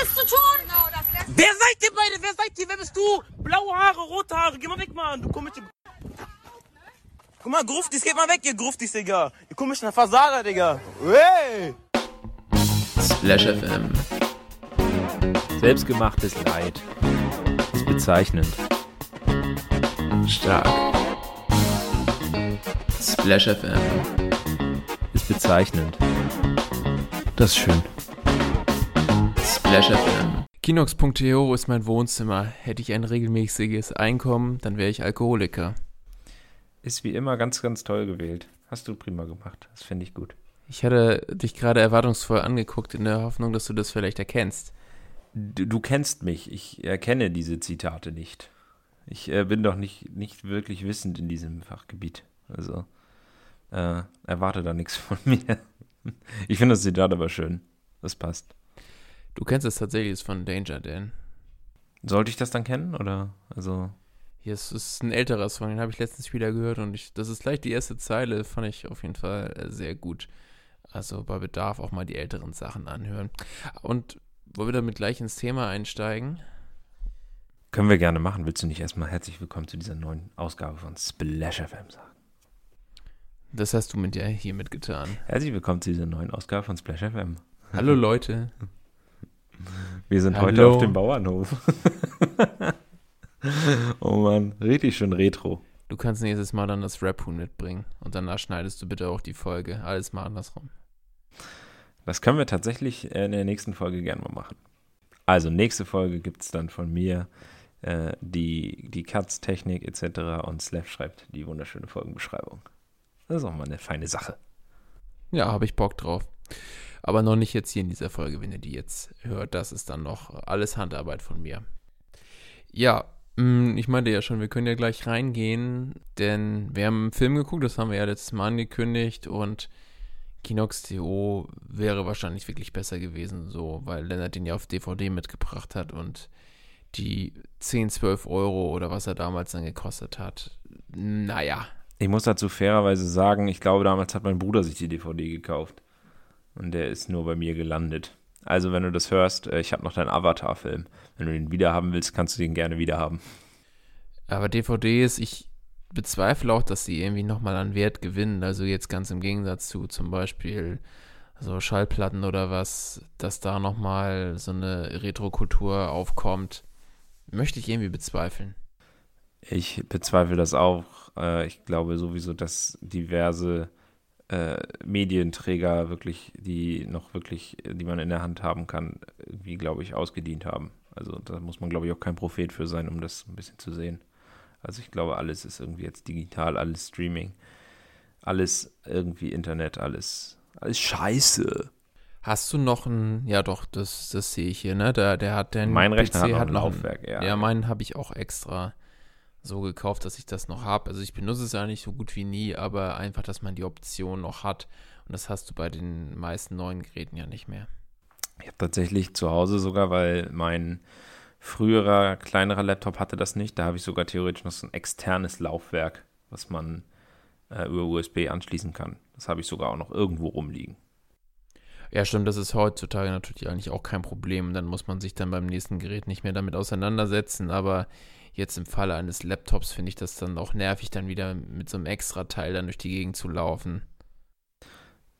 anderes zu tun? Wer seid ihr beide? Wer seid ihr? Wer bist du? Blaue Haare, rote Haare. Geh mal weg, Mann. Du komische... Guck mal, Gruftis, geht mal weg, ihr Gruftis, Digga. Ihr komischen Versager, Digga. Hey! Splash FM. Selbstgemachtes Leid. Ist bezeichnend. Stark. Splash FM. Ist bezeichnend. Das ist schön. Splash FM. Kinox.to ist mein Wohnzimmer. Hätte ich ein regelmäßiges Einkommen, dann wäre ich Alkoholiker. Ist wie immer ganz, ganz toll gewählt. Hast du prima gemacht. Das finde ich gut. Ich hatte dich gerade erwartungsvoll angeguckt in der Hoffnung, dass du das vielleicht erkennst. Du, du kennst mich. Ich erkenne diese Zitate nicht. Ich äh, bin doch nicht, nicht wirklich wissend in diesem Fachgebiet. Also äh, erwarte da nichts von mir. Ich finde das Zitat aber schön. Das passt. Du kennst es tatsächlich, ist von Danger Dan. Sollte ich das dann kennen? Oder? Also. Hier ist, ist ein älterer Song, den habe ich letztens wieder gehört und ich, das ist gleich die erste Zeile, fand ich auf jeden Fall äh, sehr gut. Also bei Bedarf auch mal die älteren Sachen anhören. Und wollen wir damit gleich ins Thema einsteigen? Können wir gerne machen. Willst du nicht erstmal herzlich willkommen zu dieser neuen Ausgabe von Splash FM sagen? Das hast du mit dir hiermit getan. Herzlich willkommen zu dieser neuen Ausgabe von Splash FM. Hallo Leute. Wir sind Hallo. heute auf dem Bauernhof. oh Mann, richtig schön retro. Du kannst nächstes Mal dann das Rap-Huhn mitbringen und danach schneidest du bitte auch die Folge. Alles mal andersrum. Das können wir tatsächlich in der nächsten Folge gerne mal machen. Also, nächste Folge gibt es dann von mir äh, die, die Cuts-Technik etc. und Slav schreibt die wunderschöne Folgenbeschreibung. Das ist auch mal eine feine Sache. Ja, habe ich Bock drauf. Aber noch nicht jetzt hier in dieser Folge, wenn ihr die jetzt hört. Das ist dann noch alles Handarbeit von mir. Ja, mh, ich meinte ja schon, wir können ja gleich reingehen, denn wir haben einen Film geguckt, das haben wir ja letztes Mal angekündigt und Kinox.to wäre wahrscheinlich wirklich besser gewesen, so, weil Lennart den ja auf DVD mitgebracht hat und die 10, 12 Euro oder was er damals dann gekostet hat. Naja, Ich muss dazu fairerweise sagen, ich glaube, damals hat mein Bruder sich die DVD gekauft. Und der ist nur bei mir gelandet. Also, wenn du das hörst, äh, ich habe noch deinen Avatar-Film. Wenn du den wiederhaben willst, kannst du den gerne wiederhaben. Aber DVDs, ich bezweifle auch, dass sie irgendwie nochmal an Wert gewinnen. Also jetzt ganz im Gegensatz zu zum Beispiel so Schallplatten oder was, dass da nochmal so eine Retro-Kultur aufkommt, möchte ich irgendwie bezweifeln. Ich bezweifle das auch. Äh, ich glaube sowieso, dass diverse äh, Medienträger wirklich, die noch wirklich, die man in der Hand haben kann, irgendwie, glaube ich, ausgedient haben. Also da muss man, glaube ich, auch kein Prophet für sein, um das ein bisschen zu sehen. Also ich glaube, alles ist irgendwie jetzt digital, alles Streaming, alles irgendwie Internet, alles, alles Scheiße. Hast du noch ein, ja doch, das, das sehe ich hier, ne? Der, der hat den Mein Rechner hat noch ein einen- Laufwerk, ja. Ja, meinen habe ich auch extra so gekauft, dass ich das noch habe. Also ich benutze es ja nicht so gut wie nie, aber einfach, dass man die Option noch hat. Und das hast du bei den meisten neuen Geräten ja nicht mehr. Ich habe tatsächlich zu Hause sogar, weil mein früherer, kleinerer Laptop hatte das nicht. Da habe ich sogar theoretisch noch so ein externes Laufwerk, was man äh, über USB anschließen kann. Das habe ich sogar auch noch irgendwo rumliegen. Ja, stimmt, das ist heutzutage natürlich eigentlich auch kein Problem. Dann muss man sich dann beim nächsten Gerät nicht mehr damit auseinandersetzen. Aber jetzt im Falle eines Laptops finde ich das dann auch nervig, dann wieder mit so einem extra Teil dann durch die Gegend zu laufen.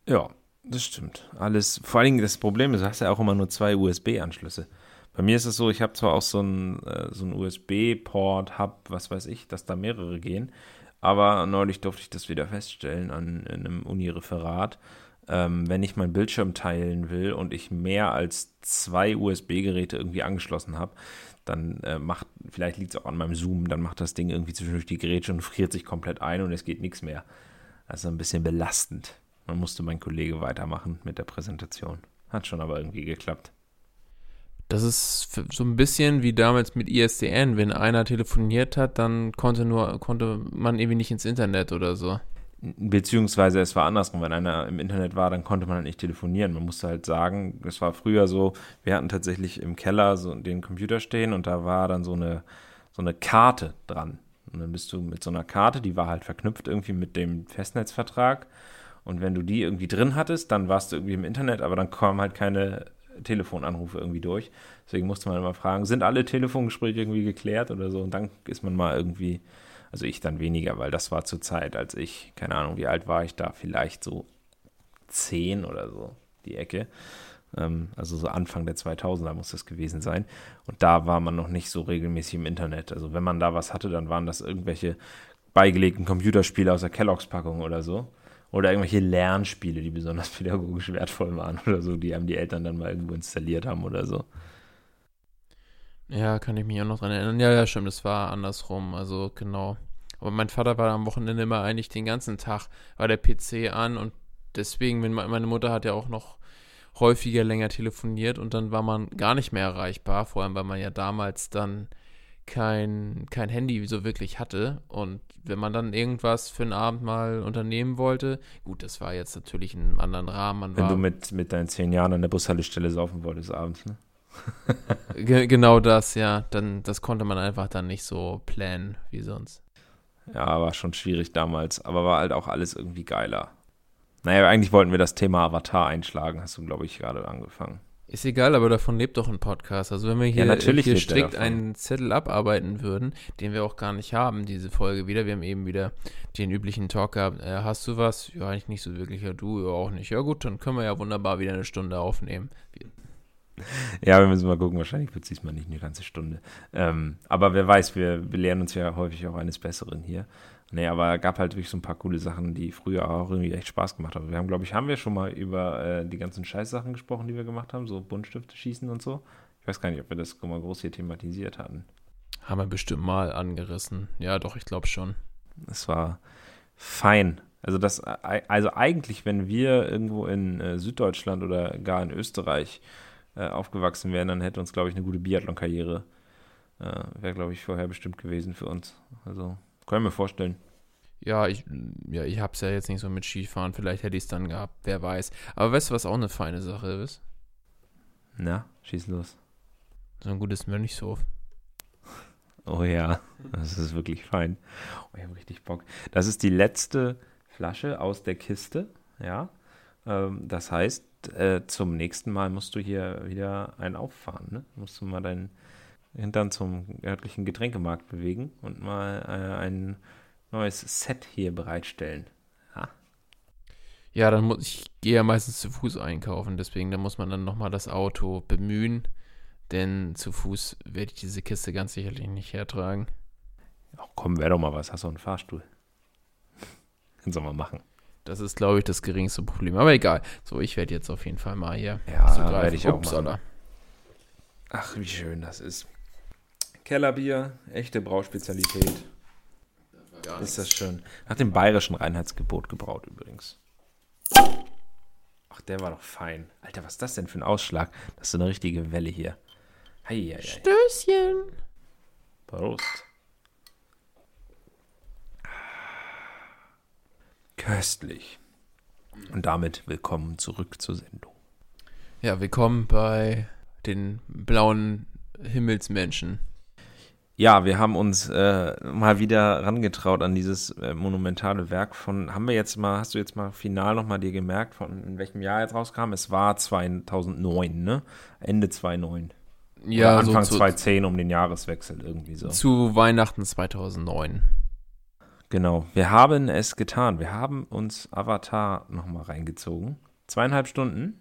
Ja, das stimmt. Alles, vor allen Dingen das Problem ist, du hast ja auch immer nur zwei USB-Anschlüsse. Bei mir ist es so, ich habe zwar auch so einen äh, so USB-Port, Hub, was weiß ich, dass da mehrere gehen, aber neulich durfte ich das wieder feststellen an in einem Uni-Referat. Ähm, wenn ich meinen Bildschirm teilen will und ich mehr als zwei USB-Geräte irgendwie angeschlossen habe, dann äh, macht, vielleicht liegt es auch an meinem Zoom, dann macht das Ding irgendwie zwischendurch die Geräte und friert sich komplett ein und es geht nichts mehr. Also ein bisschen belastend. Man musste mein Kollege weitermachen mit der Präsentation. Hat schon aber irgendwie geklappt. Das ist so ein bisschen wie damals mit ISDN. Wenn einer telefoniert hat, dann konnte nur, konnte man irgendwie nicht ins Internet oder so. Beziehungsweise es war andersrum, wenn einer im Internet war, dann konnte man halt nicht telefonieren. Man musste halt sagen, es war früher so, wir hatten tatsächlich im Keller so den Computer stehen und da war dann so eine, so eine Karte dran. Und dann bist du mit so einer Karte, die war halt verknüpft irgendwie mit dem Festnetzvertrag. Und wenn du die irgendwie drin hattest, dann warst du irgendwie im Internet, aber dann kam halt keine Telefonanrufe irgendwie durch. Deswegen musste man immer fragen, sind alle Telefongespräche irgendwie geklärt oder so? Und dann ist man mal irgendwie, also ich dann weniger, weil das war zur Zeit, als ich, keine Ahnung, wie alt war ich da, vielleicht so zehn oder so, die Ecke. Ähm, also so Anfang der 2000er muss das gewesen sein. Und da war man noch nicht so regelmäßig im Internet. Also wenn man da was hatte, dann waren das irgendwelche beigelegten Computerspiele aus der Kelloggs-Packung oder so. Oder irgendwelche Lernspiele, die besonders pädagogisch wertvoll waren oder so, die einem die Eltern dann mal irgendwo installiert haben oder so. Ja, kann ich mich auch noch dran erinnern. Ja, ja, stimmt, das war andersrum. Also genau. Aber mein Vater war am Wochenende immer eigentlich den ganzen Tag, war der PC an und deswegen, wenn meine Mutter hat ja auch noch häufiger länger telefoniert und dann war man gar nicht mehr erreichbar, vor allem weil man ja damals dann kein, kein Handy so wirklich hatte. Und wenn man dann irgendwas für einen Abend mal unternehmen wollte, gut, das war jetzt natürlich in einem anderen Rahmen. Wenn du mit, mit deinen zehn Jahren an der Bushaltestelle saufen wolltest abends, ne? Ge genau das, ja. Dann, das konnte man einfach dann nicht so planen wie sonst. Ja, war schon schwierig damals, aber war halt auch alles irgendwie geiler. Naja, eigentlich wollten wir das Thema Avatar einschlagen, hast du, glaube ich, gerade angefangen. Ist egal, aber davon lebt doch ein Podcast. Also wenn wir hier, Ja, natürlich hier er strikt einen Zettel abarbeiten würden, den wir auch gar nicht haben, diese Folge wieder. Wir haben eben wieder den üblichen Talk gehabt. Äh, hast du was? Ja, eigentlich nicht so wirklich. Ja, du ja auch nicht. Ja gut, dann können wir ja wunderbar wieder eine Stunde aufnehmen. Ja, wir müssen mal gucken, wahrscheinlich wird es diesmal nicht eine ganze Stunde. Ähm, aber wer weiß, wir, wir lernen uns ja häufig auch eines Besseren hier. Nee, aber es gab halt wirklich so ein paar coole Sachen, die früher auch irgendwie echt Spaß gemacht haben. Wir haben, glaube ich, haben wir schon mal über äh, die ganzen Scheißsachen gesprochen, die wir gemacht haben, so Buntstifte schießen und so. Ich weiß gar nicht, ob wir das mal groß hier thematisiert hatten. Haben wir bestimmt mal angerissen. Ja, doch, ich glaube schon. Es war fein. Also das, also eigentlich, wenn wir irgendwo in äh, Süddeutschland oder gar in Österreich äh, aufgewachsen wären, dann hätte uns, glaube ich, eine gute Biathlon-Karriere äh, wäre, glaube ich, vorher bestimmt gewesen für uns. Also können wir vorstellen. Ja, ich, ja, ich hab's ja jetzt nicht so mit Skifahren. Vielleicht hätte ich es dann gehabt. Wer weiß. Aber weißt du, was auch eine feine Sache ist? Na, schieß los. So ein gutes Mönchshof. Oh ja, das ist wirklich fein. Oh, ich habe richtig Bock. Das ist die letzte Flasche aus der Kiste, ja. Ähm, das heißt, äh, zum nächsten Mal musst du hier wieder einen auffahren, ne? Musst du mal deinen Hintern zum örtlichen Getränkemarkt bewegen und mal äh, ein neues Set hier bereitstellen. Ja, dann muss ich gehe ja meistens zu Fuß einkaufen, deswegen da muss man dann nochmal das Auto bemühen, denn zu Fuß werde ich diese Kiste ganz sicherlich nicht hertragen. Ach komm, wäre doch mal was. Hast du einen Fahrstuhl? Kannst du mal machen. Das ist, glaube ich, das geringste Problem. Aber egal. So, ich werde jetzt auf jeden Fall mal hier Ja, zugreifen. werde ich auch Upsala. machen. Ach, wie schön das ist. Kellerbier, echte Brauspezialität. Ist das schön. Nach dem bayerischen Reinheitsgebot gebraut übrigens. Ach, der war doch fein. Alter, was ist das denn für ein Ausschlag? Das ist so eine richtige Welle hier. Heieiei. Stößchen. Prost. Köstlich. Und damit willkommen zurück zur Sendung. Ja, willkommen bei den blauen Himmelsmenschen. Ja, wir haben uns äh, mal wieder rangetraut an dieses äh, monumentale Werk von, haben wir jetzt mal, hast du jetzt mal final nochmal dir gemerkt, von in welchem Jahr jetzt rauskam? Es war 2009, ne? Ende 2009. Ja, Oder Anfang so zu, 2010 um den Jahreswechsel irgendwie so. zu Weihnachten 2009. Genau, wir haben es getan. Wir haben uns Avatar nochmal reingezogen. Zweieinhalb Stunden.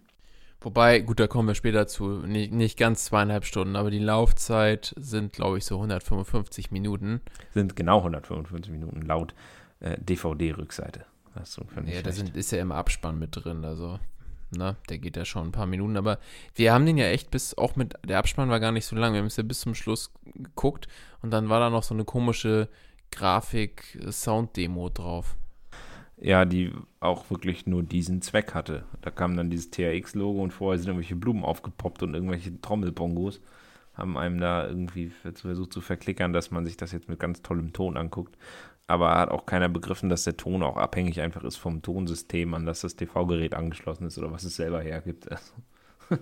Wobei, gut, da kommen wir später zu. Nicht, nicht ganz zweieinhalb Stunden, aber die Laufzeit sind, glaube ich, so 155 Minuten. Sind genau 155 Minuten laut äh, DVD-Rückseite. So Ja, da sind, ist ja im Abspann mit drin, also, ne, der geht ja schon ein paar Minuten, aber wir haben den ja echt bis, auch mit, der Abspann war gar nicht so lang, wir haben es ja bis zum Schluss geguckt und dann war da noch so eine komische Grafik-Sound-Demo drauf. Ja, die auch wirklich nur diesen Zweck hatte. Da kam dann dieses THX-Logo und vorher sind irgendwelche Blumen aufgepoppt und irgendwelche Trommelbongos haben einem da irgendwie versucht zu verklickern, dass man sich das jetzt mit ganz tollem Ton anguckt. Aber hat auch keiner begriffen, dass der Ton auch abhängig einfach ist vom Tonsystem, an das das TV-Gerät angeschlossen ist oder was es selber hergibt. Also,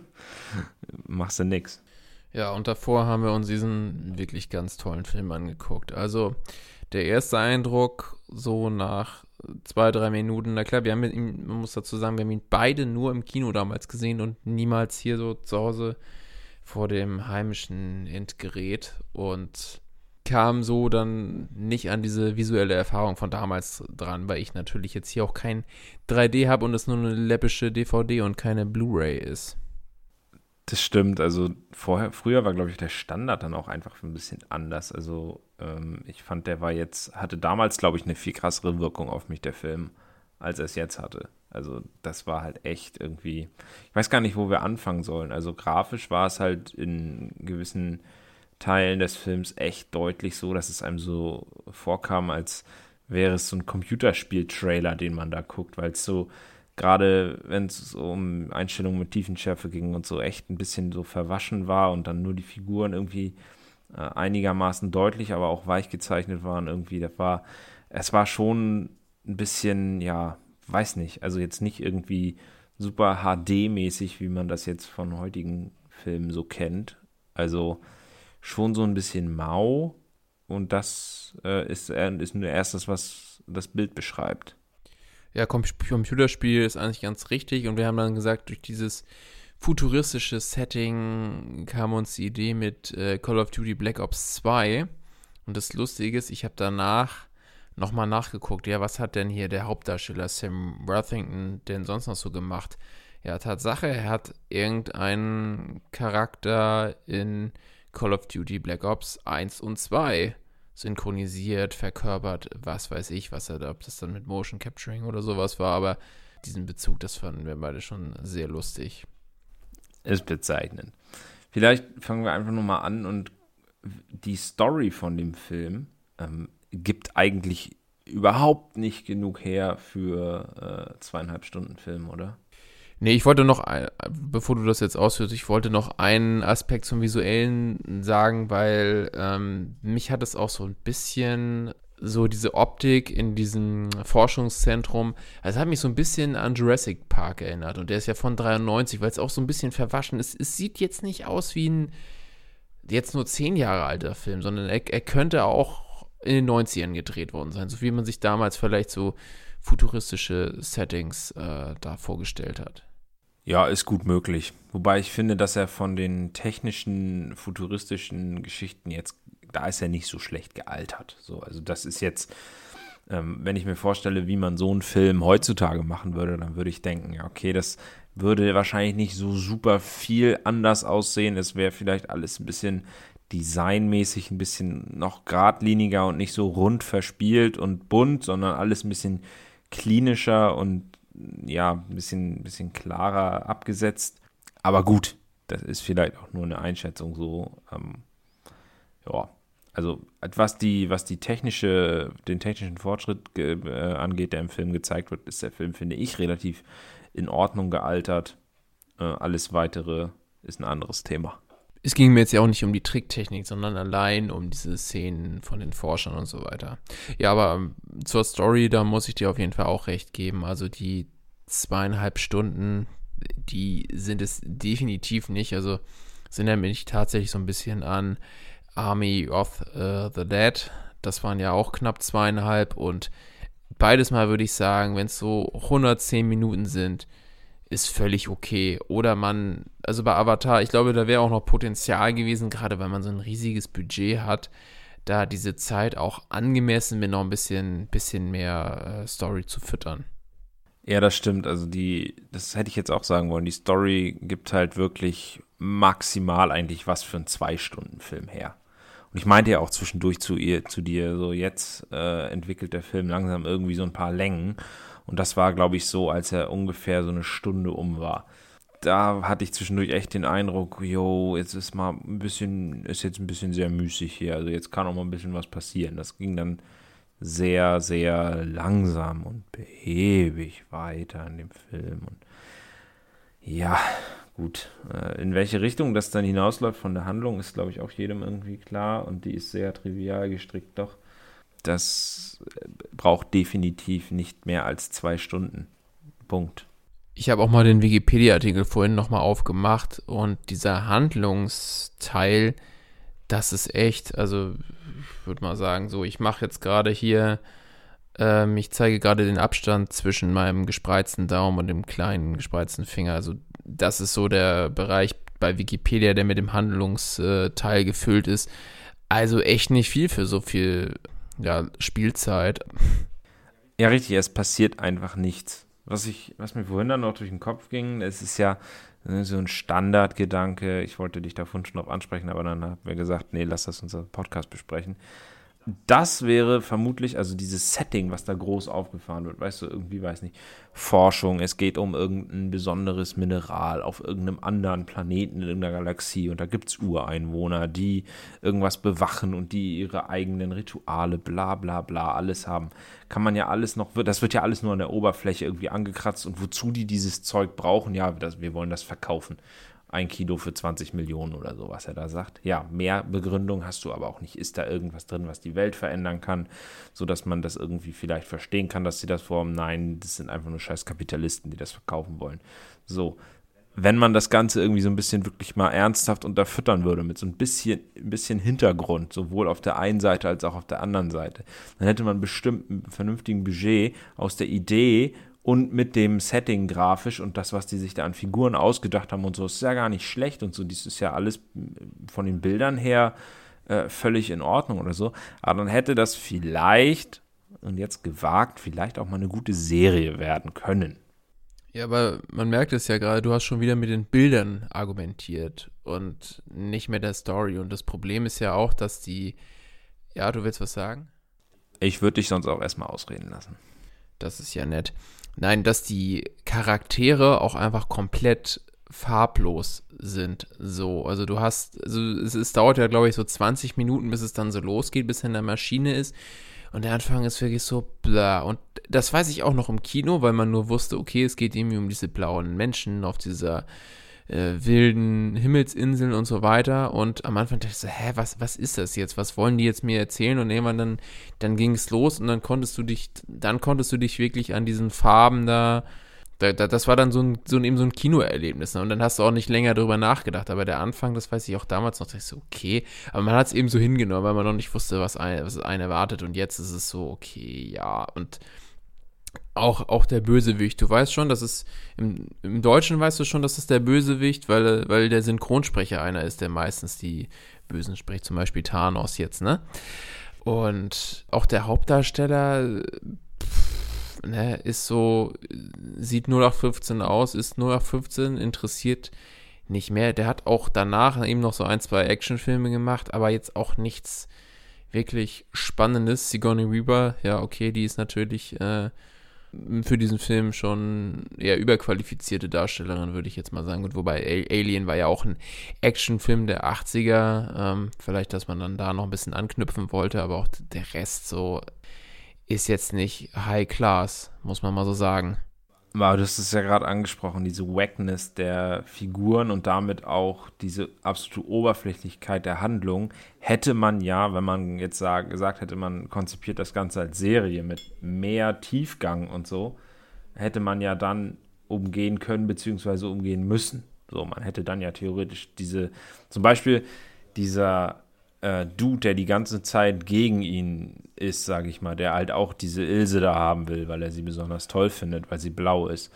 machst du nix. Ja, und davor haben wir uns diesen wirklich ganz tollen Film angeguckt. Also, der erste Eindruck, so nach zwei, drei Minuten. Na klar, wir haben ihn, man muss dazu sagen, wir haben ihn beide nur im Kino damals gesehen und niemals hier so zu Hause vor dem heimischen Endgerät und kam so dann nicht an diese visuelle Erfahrung von damals dran, weil ich natürlich jetzt hier auch kein 3D habe und es nur eine läppische DVD und keine Blu-ray ist. Das stimmt. Also vorher, früher war, glaube ich, der Standard dann auch einfach ein bisschen anders. Also ähm, ich fand, der war jetzt, hatte damals, glaube ich, eine viel krassere Wirkung auf mich, der Film, als er es jetzt hatte. Also das war halt echt irgendwie, ich weiß gar nicht, wo wir anfangen sollen. Also grafisch war es halt in gewissen Teilen des Films echt deutlich so, dass es einem so vorkam, als wäre es so ein Computerspiel-Trailer, den man da guckt, weil es so gerade wenn es um Einstellungen mit Tiefenschärfe ging und so echt ein bisschen so verwaschen war und dann nur die Figuren irgendwie äh, einigermaßen deutlich, aber auch weich gezeichnet waren irgendwie. Das war, es war schon ein bisschen, ja, weiß nicht, also jetzt nicht irgendwie super HD-mäßig, wie man das jetzt von heutigen Filmen so kennt. Also schon so ein bisschen mau und das äh, ist, äh, ist nur erstes, was das Bild beschreibt ja, Computerspiel ist eigentlich ganz richtig. Und wir haben dann gesagt, durch dieses futuristische Setting kam uns die Idee mit äh, Call of Duty Black Ops 2. Und das Lustige ist, ich habe danach nochmal nachgeguckt, ja, was hat denn hier der Hauptdarsteller Sam Worthington denn sonst noch so gemacht? Ja, Tatsache, er hat irgendeinen Charakter in Call of Duty Black Ops 1 und 2 synchronisiert, verkörpert, was weiß ich, was er ob das dann mit Motion Capturing oder sowas war, aber diesen Bezug, das fanden wir beide schon sehr lustig. Ist bezeichnend. Vielleicht fangen wir einfach nur mal an und die Story von dem Film ähm, gibt eigentlich überhaupt nicht genug her für äh, zweieinhalb Stunden Film, oder? Nee, ich wollte noch, bevor du das jetzt ausführst, ich wollte noch einen Aspekt zum Visuellen sagen, weil ähm, mich hat es auch so ein bisschen so diese Optik in diesem Forschungszentrum, also hat mich so ein bisschen an Jurassic Park erinnert und der ist ja von 93, weil es auch so ein bisschen verwaschen ist. Es sieht jetzt nicht aus wie ein jetzt nur zehn Jahre alter Film, sondern er, er könnte auch in den 90ern gedreht worden sein, so wie man sich damals vielleicht so futuristische Settings äh, da vorgestellt hat. Ja, ist gut möglich. Wobei ich finde, dass er von den technischen, futuristischen Geschichten jetzt, da ist er nicht so schlecht gealtert. So, also das ist jetzt, ähm, wenn ich mir vorstelle, wie man so einen Film heutzutage machen würde, dann würde ich denken, ja, okay, das würde wahrscheinlich nicht so super viel anders aussehen. Es wäre vielleicht alles ein bisschen designmäßig ein bisschen noch geradliniger und nicht so rund verspielt und bunt, sondern alles ein bisschen klinischer und ja, ein bisschen, bisschen klarer abgesetzt. Aber gut, das ist vielleicht auch nur eine Einschätzung so. Ähm, ja, also was die, was die technische, den technischen Fortschritt äh, angeht, der im Film gezeigt wird, ist der Film, finde ich, relativ in Ordnung gealtert. Äh, alles weitere ist ein anderes Thema. Es ging mir jetzt ja auch nicht um die Tricktechnik, sondern allein um diese Szenen von den Forschern und so weiter. Ja, aber ähm, zur Story, da muss ich dir auf jeden Fall auch recht geben. Also die zweieinhalb Stunden, die sind es definitiv nicht. Also sind erinnert mich tatsächlich so ein bisschen an Army of uh, the Dead. Das waren ja auch knapp zweieinhalb und beides mal würde ich sagen, wenn es so 110 Minuten sind, ist völlig okay. Oder man, also bei Avatar, ich glaube, da wäre auch noch Potenzial gewesen, gerade weil man so ein riesiges Budget hat, da diese Zeit auch angemessen mit noch ein bisschen, bisschen mehr äh, Story zu füttern. Ja, das stimmt. Also die, das hätte ich jetzt auch sagen wollen. Die Story gibt halt wirklich maximal eigentlich was für einen Zwei-Stunden-Film her. Und ich meinte ja auch zwischendurch zu ihr, zu dir, so jetzt äh, entwickelt der Film langsam irgendwie so ein paar Längen. Und das war, glaube ich, so, als er ungefähr so eine Stunde um war. Da hatte ich zwischendurch echt den Eindruck, jo, jetzt ist mal ein bisschen, ist jetzt ein bisschen sehr müßig hier. Also jetzt kann auch mal ein bisschen was passieren. Das ging dann sehr, sehr langsam und behäbig weiter in dem Film. Und ja, gut, äh, in welche Richtung das dann hinausläuft von der Handlung, ist, glaube ich, auch jedem irgendwie klar. Und die ist sehr trivial gestrickt, doch das äh, braucht definitiv nicht mehr als zwei Stunden. Punkt. Ich habe auch mal den Wikipedia-Artikel vorhin nochmal aufgemacht und dieser Handlungsteil, das ist echt, also ich würde mal sagen, so, ich mache jetzt gerade hier Ähm, ich zeige gerade den Abstand zwischen meinem gespreizten Daumen und dem kleinen gespreizten Finger. Also das ist so der Bereich bei Wikipedia, der mit dem Handlungsteil gefüllt ist. Also echt nicht viel für so viel ja, Spielzeit. Ja, richtig, es passiert einfach nichts. Was, ich, was mir vorhin dann noch durch den Kopf ging, es ist ja ne, so ein Standardgedanke. Ich wollte dich davon schon noch ansprechen, aber dann haben wir gesagt, nee, lass das unser Podcast besprechen das wäre vermutlich, also dieses Setting, was da groß aufgefahren wird, weißt du, irgendwie, weiß nicht, Forschung, es geht um irgendein besonderes Mineral auf irgendeinem anderen Planeten in irgendeiner Galaxie und da gibt es Ureinwohner, die irgendwas bewachen und die ihre eigenen Rituale, bla bla bla, alles haben. Kann man ja alles noch, das wird ja alles nur an der Oberfläche irgendwie angekratzt und wozu die dieses Zeug brauchen, ja, das, wir wollen das verkaufen ein Kilo für 20 Millionen oder so, was er da sagt. Ja, mehr Begründung hast du aber auch nicht. Ist da irgendwas drin, was die Welt verändern kann, sodass man das irgendwie vielleicht verstehen kann, dass sie das vorhaben? Nein, das sind einfach nur scheiß Kapitalisten, die das verkaufen wollen. So, wenn man das Ganze irgendwie so ein bisschen wirklich mal ernsthaft unterfüttern würde, mit so ein bisschen, ein bisschen Hintergrund, sowohl auf der einen Seite als auch auf der anderen Seite, dann hätte man bestimmt einen vernünftigen Budget aus der Idee und mit dem Setting grafisch und das, was die sich da an Figuren ausgedacht haben und so, ist ja gar nicht schlecht und so. Dies ist ja alles von den Bildern her äh, völlig in Ordnung oder so. Aber dann hätte das vielleicht, und jetzt gewagt, vielleicht auch mal eine gute Serie werden können. Ja, aber man merkt es ja gerade, du hast schon wieder mit den Bildern argumentiert und nicht mehr der Story. Und das Problem ist ja auch, dass die. Ja, du willst was sagen? Ich würde dich sonst auch erstmal ausreden lassen. Das ist ja nett. Nein, dass die Charaktere auch einfach komplett farblos sind. So, also du hast, also es, es dauert ja, glaube ich, so 20 Minuten, bis es dann so losgeht, bis er in der Maschine ist. Und der Anfang ist wirklich so bla. Und das weiß ich auch noch im Kino, weil man nur wusste, okay, es geht irgendwie um diese blauen Menschen auf dieser äh, wilden Himmelsinseln und so weiter. Und am Anfang dachte ich so, hä, was, was ist das jetzt? Was wollen die jetzt mir erzählen? Und irgendwann dann, dann ging es los und dann konntest du dich, dann konntest du dich wirklich an diesen Farben da, da, da das war dann so ein, so ein, eben so ein Kinoerlebnis. Ne? Und dann hast du auch nicht länger darüber nachgedacht. Aber der Anfang, das weiß ich auch damals noch, dachte ich so, okay. Aber man hat es eben so hingenommen, weil man noch nicht wusste, was, ein, was einen erwartet. Und jetzt ist es so, okay, ja. Und auch, auch der Bösewicht. Du weißt schon, dass es im, im Deutschen weißt du schon, dass es der Bösewicht, weil, weil der Synchronsprecher einer ist, der meistens die Bösen spricht, zum Beispiel Thanos jetzt, ne? Und auch der Hauptdarsteller pff, ne, ist so, sieht 0815 aus, ist 0815, interessiert nicht mehr. Der hat auch danach eben noch so ein, zwei Actionfilme gemacht, aber jetzt auch nichts wirklich Spannendes. Sigourney Weaver, ja, okay, die ist natürlich äh, für diesen Film schon eher überqualifizierte Darstellerin, würde ich jetzt mal sagen. Und wobei Alien war ja auch ein Actionfilm der 80er. Ähm, vielleicht, dass man dann da noch ein bisschen anknüpfen wollte, aber auch der Rest so ist jetzt nicht High Class, muss man mal so sagen. Wow, du hast es ja gerade angesprochen, diese Wackness der Figuren und damit auch diese absolute Oberflächlichkeit der Handlung, hätte man ja, wenn man jetzt sag, gesagt hätte, man konzipiert das Ganze als Serie mit mehr Tiefgang und so, hätte man ja dann umgehen können, beziehungsweise umgehen müssen. So, man hätte dann ja theoretisch diese, zum Beispiel dieser äh, Dude, der die ganze Zeit gegen ihn ist, sage ich mal, der halt auch diese Ilse da haben will, weil er sie besonders toll findet, weil sie blau ist.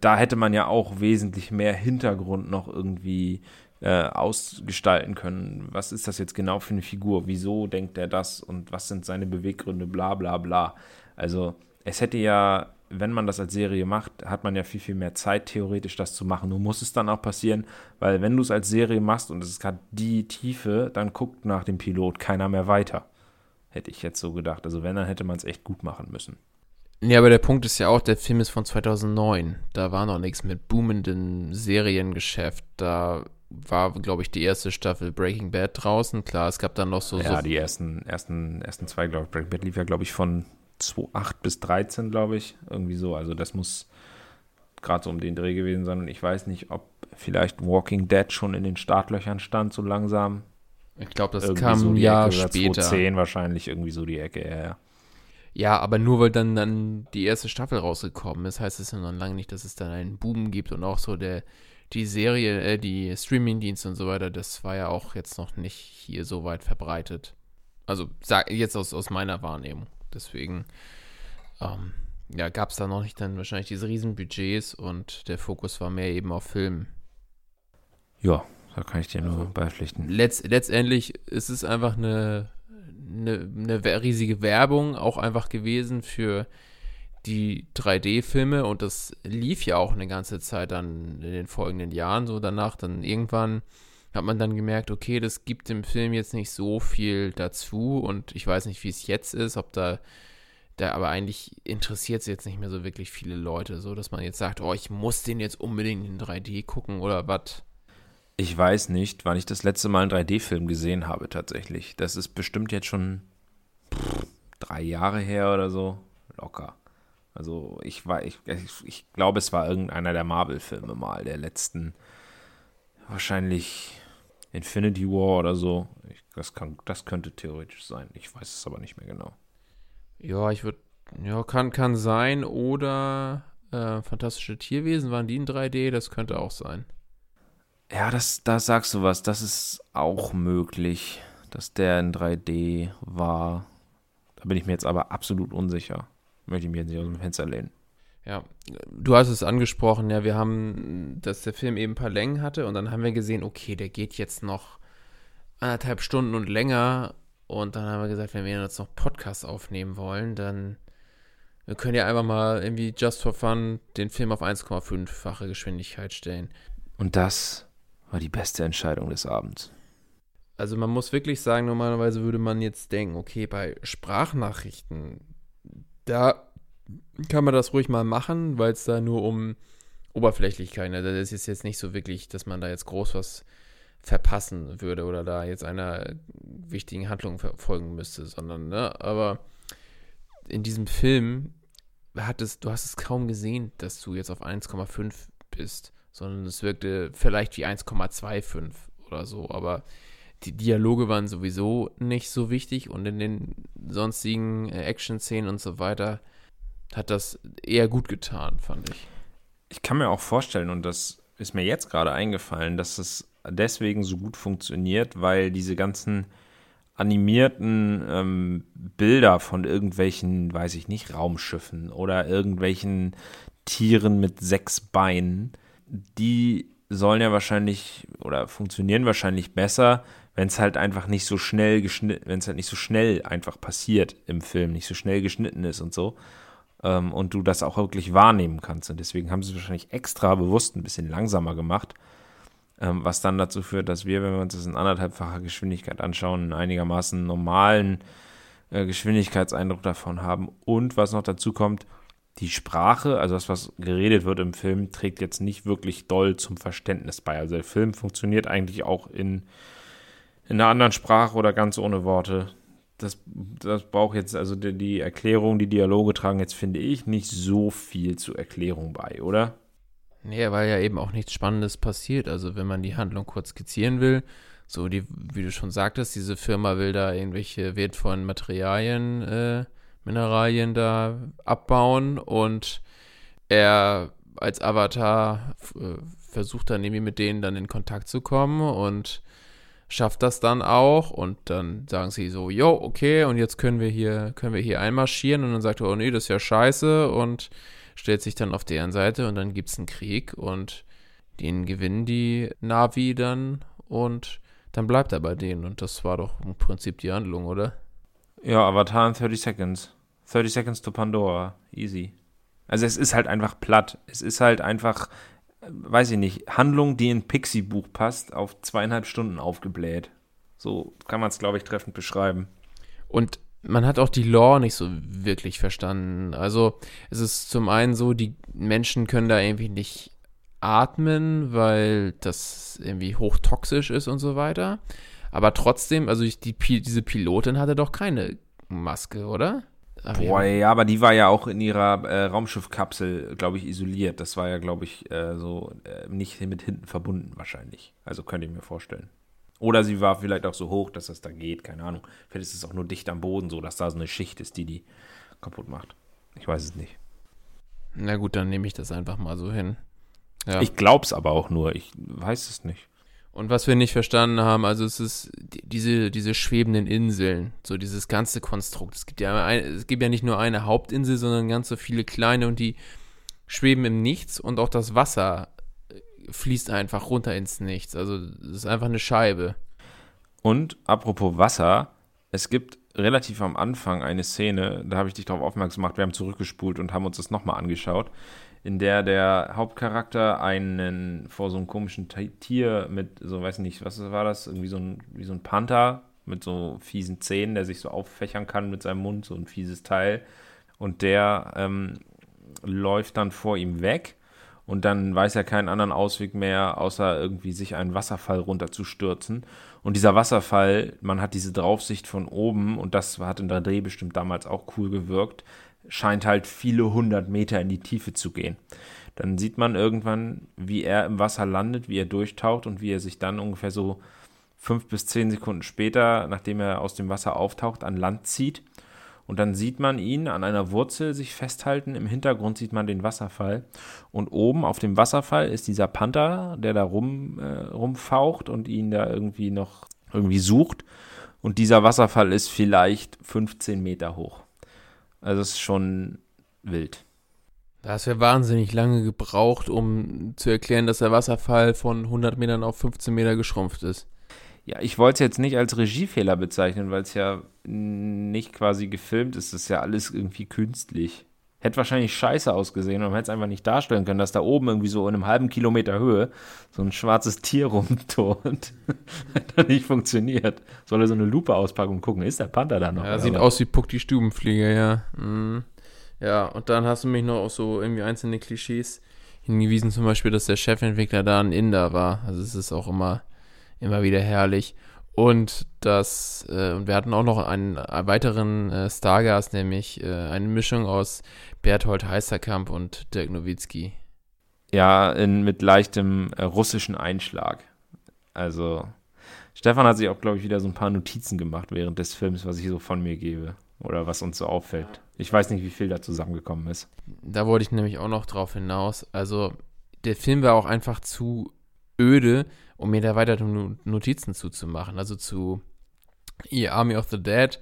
Da hätte man ja auch wesentlich mehr Hintergrund noch irgendwie äh, ausgestalten können. Was ist das jetzt genau für eine Figur? Wieso denkt er das und was sind seine Beweggründe? Bla bla bla. Also es hätte ja wenn man das als Serie macht, hat man ja viel, viel mehr Zeit, theoretisch das zu machen. Nur muss es dann auch passieren, weil wenn du es als Serie machst und es hat die Tiefe, dann guckt nach dem Pilot keiner mehr weiter. Hätte ich jetzt so gedacht. Also wenn, dann hätte man es echt gut machen müssen. Ja, aber der Punkt ist ja auch, der Film ist von 2009. Da war noch nichts mit boomendem Seriengeschäft. Da war, glaube ich, die erste Staffel Breaking Bad draußen. Klar, es gab dann noch so. Ja, so die ersten, ersten, ersten zwei, glaube ich. Breaking Bad lief ja, glaube ich, von 2008 bis 13, glaube ich. Irgendwie so. Also das muss gerade so um den Dreh gewesen sein. Und ich weiß nicht, ob vielleicht Walking Dead schon in den Startlöchern stand, so langsam. Ich glaube, das kam so ein Jahr Ecke, später. 2010 wahrscheinlich irgendwie so die Ecke, ja, ja. Ja, aber nur weil dann, dann die erste Staffel rausgekommen ist, heißt es ja noch lange nicht, dass es dann einen Boom gibt und auch so der, die Serie, äh, die Streamingdienste und so weiter, das war ja auch jetzt noch nicht hier so weit verbreitet. Also sag, jetzt aus, aus meiner Wahrnehmung. Deswegen, ähm, ja, gab es da noch nicht dann wahrscheinlich diese Riesenbudgets und der Fokus war mehr eben auf Film. Ja, da kann ich dir nur beipflichten. Letz, letztendlich ist es einfach eine, eine, eine riesige Werbung auch einfach gewesen für die 3D-Filme und das lief ja auch eine ganze Zeit dann in den folgenden Jahren so danach. Dann irgendwann hat man dann gemerkt, okay, das gibt dem Film jetzt nicht so viel dazu und ich weiß nicht, wie es jetzt ist, ob da, da aber eigentlich interessiert es jetzt nicht mehr so wirklich viele Leute, so dass man jetzt sagt, oh, ich muss den jetzt unbedingt in 3D gucken oder was. Ich weiß nicht, wann ich das letzte Mal einen 3D-Film gesehen habe tatsächlich. Das ist bestimmt jetzt schon pff, drei Jahre her oder so. Locker. Also ich ich, ich glaube, es war irgendeiner der Marvel-Filme mal, der letzten, wahrscheinlich Infinity War oder so. Ich, das, kann, das könnte theoretisch sein. Ich weiß es aber nicht mehr genau. Ja, ich würde, ja, kann, kann sein. Oder äh, Fantastische Tierwesen, waren die in 3D? Das könnte auch sein. Ja, das, da sagst du was. Das ist auch möglich, dass der in 3D war. Da bin ich mir jetzt aber absolut unsicher möchte ich mir jetzt nicht aus dem Fenster lehnen. Ja, du hast es angesprochen, ja, wir haben, dass der Film eben ein paar Längen hatte und dann haben wir gesehen, okay, der geht jetzt noch anderthalb Stunden und länger und dann haben wir gesagt, wenn wir jetzt noch Podcasts aufnehmen wollen, dann wir können ja einfach mal irgendwie just for fun den Film auf 1,5-fache Geschwindigkeit stellen. Und das war die beste Entscheidung des Abends. Also man muss wirklich sagen, normalerweise würde man jetzt denken, okay, bei Sprachnachrichten, da kann man das ruhig mal machen, weil es da nur um Oberflächlichkeit, also das ist jetzt nicht so wirklich, dass man da jetzt groß was verpassen würde oder da jetzt einer wichtigen Handlung verfolgen müsste, sondern, ne, aber in diesem Film hat du hast es kaum gesehen, dass du jetzt auf 1,5 bist, sondern es wirkte vielleicht wie 1,25 oder so, aber die Dialoge waren sowieso nicht so wichtig und in den sonstigen äh, Action-Szenen und so weiter hat das eher gut getan, fand ich. Ich kann mir auch vorstellen, und das ist mir jetzt gerade eingefallen, dass es deswegen so gut funktioniert, weil diese ganzen animierten ähm, Bilder von irgendwelchen, weiß ich nicht, Raumschiffen oder irgendwelchen Tieren mit sechs Beinen, die sollen ja wahrscheinlich oder funktionieren wahrscheinlich besser, wenn es halt einfach nicht so schnell geschnitten, wenn es halt nicht so schnell einfach passiert im Film, nicht so schnell geschnitten ist und so. Ähm, und du das auch wirklich wahrnehmen kannst. Und deswegen haben sie es wahrscheinlich extra bewusst ein bisschen langsamer gemacht. Ähm, was dann dazu führt, dass wir, wenn wir uns das in anderthalbfacher Geschwindigkeit anschauen, einen einigermaßen normalen äh, Geschwindigkeitseindruck davon haben. Und was noch dazu kommt, die Sprache, also das, was geredet wird im Film, trägt jetzt nicht wirklich doll zum Verständnis bei. Also der Film funktioniert eigentlich auch in in einer anderen Sprache oder ganz ohne Worte. Das, das braucht jetzt, also die, die Erklärung, die Dialoge tragen jetzt, finde ich, nicht so viel zur Erklärung bei, oder? Nee, weil ja eben auch nichts Spannendes passiert. Also wenn man die Handlung kurz skizzieren will, so die, wie du schon sagtest, diese Firma will da irgendwelche wertvollen Materialien, äh, Mineralien da abbauen und er als Avatar äh, versucht dann irgendwie mit denen dann in Kontakt zu kommen und schafft das dann auch und dann sagen sie so, jo, okay, und jetzt können wir hier, können wir hier einmarschieren und dann sagt er, oh nee, das ist ja scheiße und stellt sich dann auf deren Seite und dann gibt es einen Krieg und den gewinnen die Navi dann und dann bleibt er bei denen und das war doch im Prinzip die Handlung, oder? Ja, Avatar in 30 Seconds. 30 Seconds to Pandora. Easy. Also es ist halt einfach platt. Es ist halt einfach weiß ich nicht, Handlung, die in Pixie-Buch passt, auf zweieinhalb Stunden aufgebläht. So kann man es, glaube ich, treffend beschreiben. Und man hat auch die Lore nicht so wirklich verstanden. Also es ist zum einen so, die Menschen können da irgendwie nicht atmen, weil das irgendwie hochtoxisch ist und so weiter. Aber trotzdem, also die, diese Pilotin hatte doch keine Maske, oder? Boah, ja. aber die war ja auch in ihrer äh, Raumschiffkapsel, glaube ich, isoliert. Das war ja, glaube ich, äh, so äh, nicht mit hinten verbunden wahrscheinlich. Also könnte ich mir vorstellen. Oder sie war vielleicht auch so hoch, dass das da geht, keine Ahnung. Vielleicht ist es auch nur dicht am Boden so, dass da so eine Schicht ist, die die kaputt macht. Ich weiß es nicht. Na gut, dann nehme ich das einfach mal so hin. Ja. Ich glaube es aber auch nur, ich weiß es nicht. Und was wir nicht verstanden haben, also es ist die- diese, diese schwebenden Inseln, so dieses ganze Konstrukt. Es gibt ja ein, es gibt ja nicht nur eine Hauptinsel, sondern ganz so viele kleine und die schweben im Nichts und auch das Wasser äh, fließt einfach runter ins Nichts. Also es ist einfach eine Scheibe. Und apropos Wasser, es gibt relativ am Anfang eine Szene, da habe ich dich darauf aufmerksam gemacht, wir haben zurückgespult und haben uns das nochmal angeschaut, in der der Hauptcharakter einen vor so einem komischen Ti- Tier mit, so weiß nicht, was war das, irgendwie so ein, wie so ein Panther mit so fiesen Zähnen, der sich so auffächern kann mit seinem Mund, so ein fieses Teil. Und der ähm, läuft dann vor ihm weg und dann weiß er keinen anderen Ausweg mehr, außer irgendwie sich einen Wasserfall runterzustürzen. Und dieser Wasserfall, man hat diese Draufsicht von oben und das hat in der Dreh bestimmt damals auch cool gewirkt, scheint halt viele hundert Meter in die Tiefe zu gehen. Dann sieht man irgendwann, wie er im Wasser landet, wie er durchtaucht und wie er sich dann ungefähr so fünf bis zehn Sekunden später, nachdem er aus dem Wasser auftaucht, an Land zieht. Und dann sieht man ihn an einer Wurzel sich festhalten. Im Hintergrund sieht man den Wasserfall. Und oben auf dem Wasserfall ist dieser Panther, der da rum, äh, rumfaucht und ihn da irgendwie noch irgendwie sucht. Und dieser Wasserfall ist vielleicht 15 Meter hoch. Also es ist schon wild. Da hast du ja wahnsinnig lange gebraucht, um zu erklären, dass der Wasserfall von 100 Metern auf 15 Meter geschrumpft ist. Ja, ich wollte es jetzt nicht als Regiefehler bezeichnen, weil es ja nicht quasi gefilmt ist. Das ist ja alles irgendwie künstlich. Hätte wahrscheinlich scheiße ausgesehen und man hätte es einfach nicht darstellen können, dass da oben irgendwie so in einem halben Kilometer Höhe so ein schwarzes Tier rumturnt. Hat nicht funktioniert. Soll er so eine Lupe auspacken und gucken, ist der Panther da noch? Ja, sieht aus wie Puck die Stubenfliege, ja. Mhm. Ja, und dann hast du mich noch auf so irgendwie einzelne Klischees hingewiesen, zum Beispiel, dass der Chefentwickler da ein Inder war. Also es ist auch immer, immer wieder herrlich. Und das, äh, und wir hatten auch noch einen, einen weiteren äh, Stargast, nämlich äh, eine Mischung aus Berthold Heisterkamp und Dirk Nowitzki. Ja, in, mit leichtem äh, russischen Einschlag. Also, Stefan hat sich auch, glaube ich, wieder so ein paar Notizen gemacht während des Films, was ich so von mir gebe. Oder was uns so auffällt. Ich weiß nicht, wie viel da zusammengekommen ist. Da wollte ich nämlich auch noch drauf hinaus. Also, der Film war auch einfach zu öde, um mir da weiter No- Notizen zuzumachen. Also zu E Army of the Dead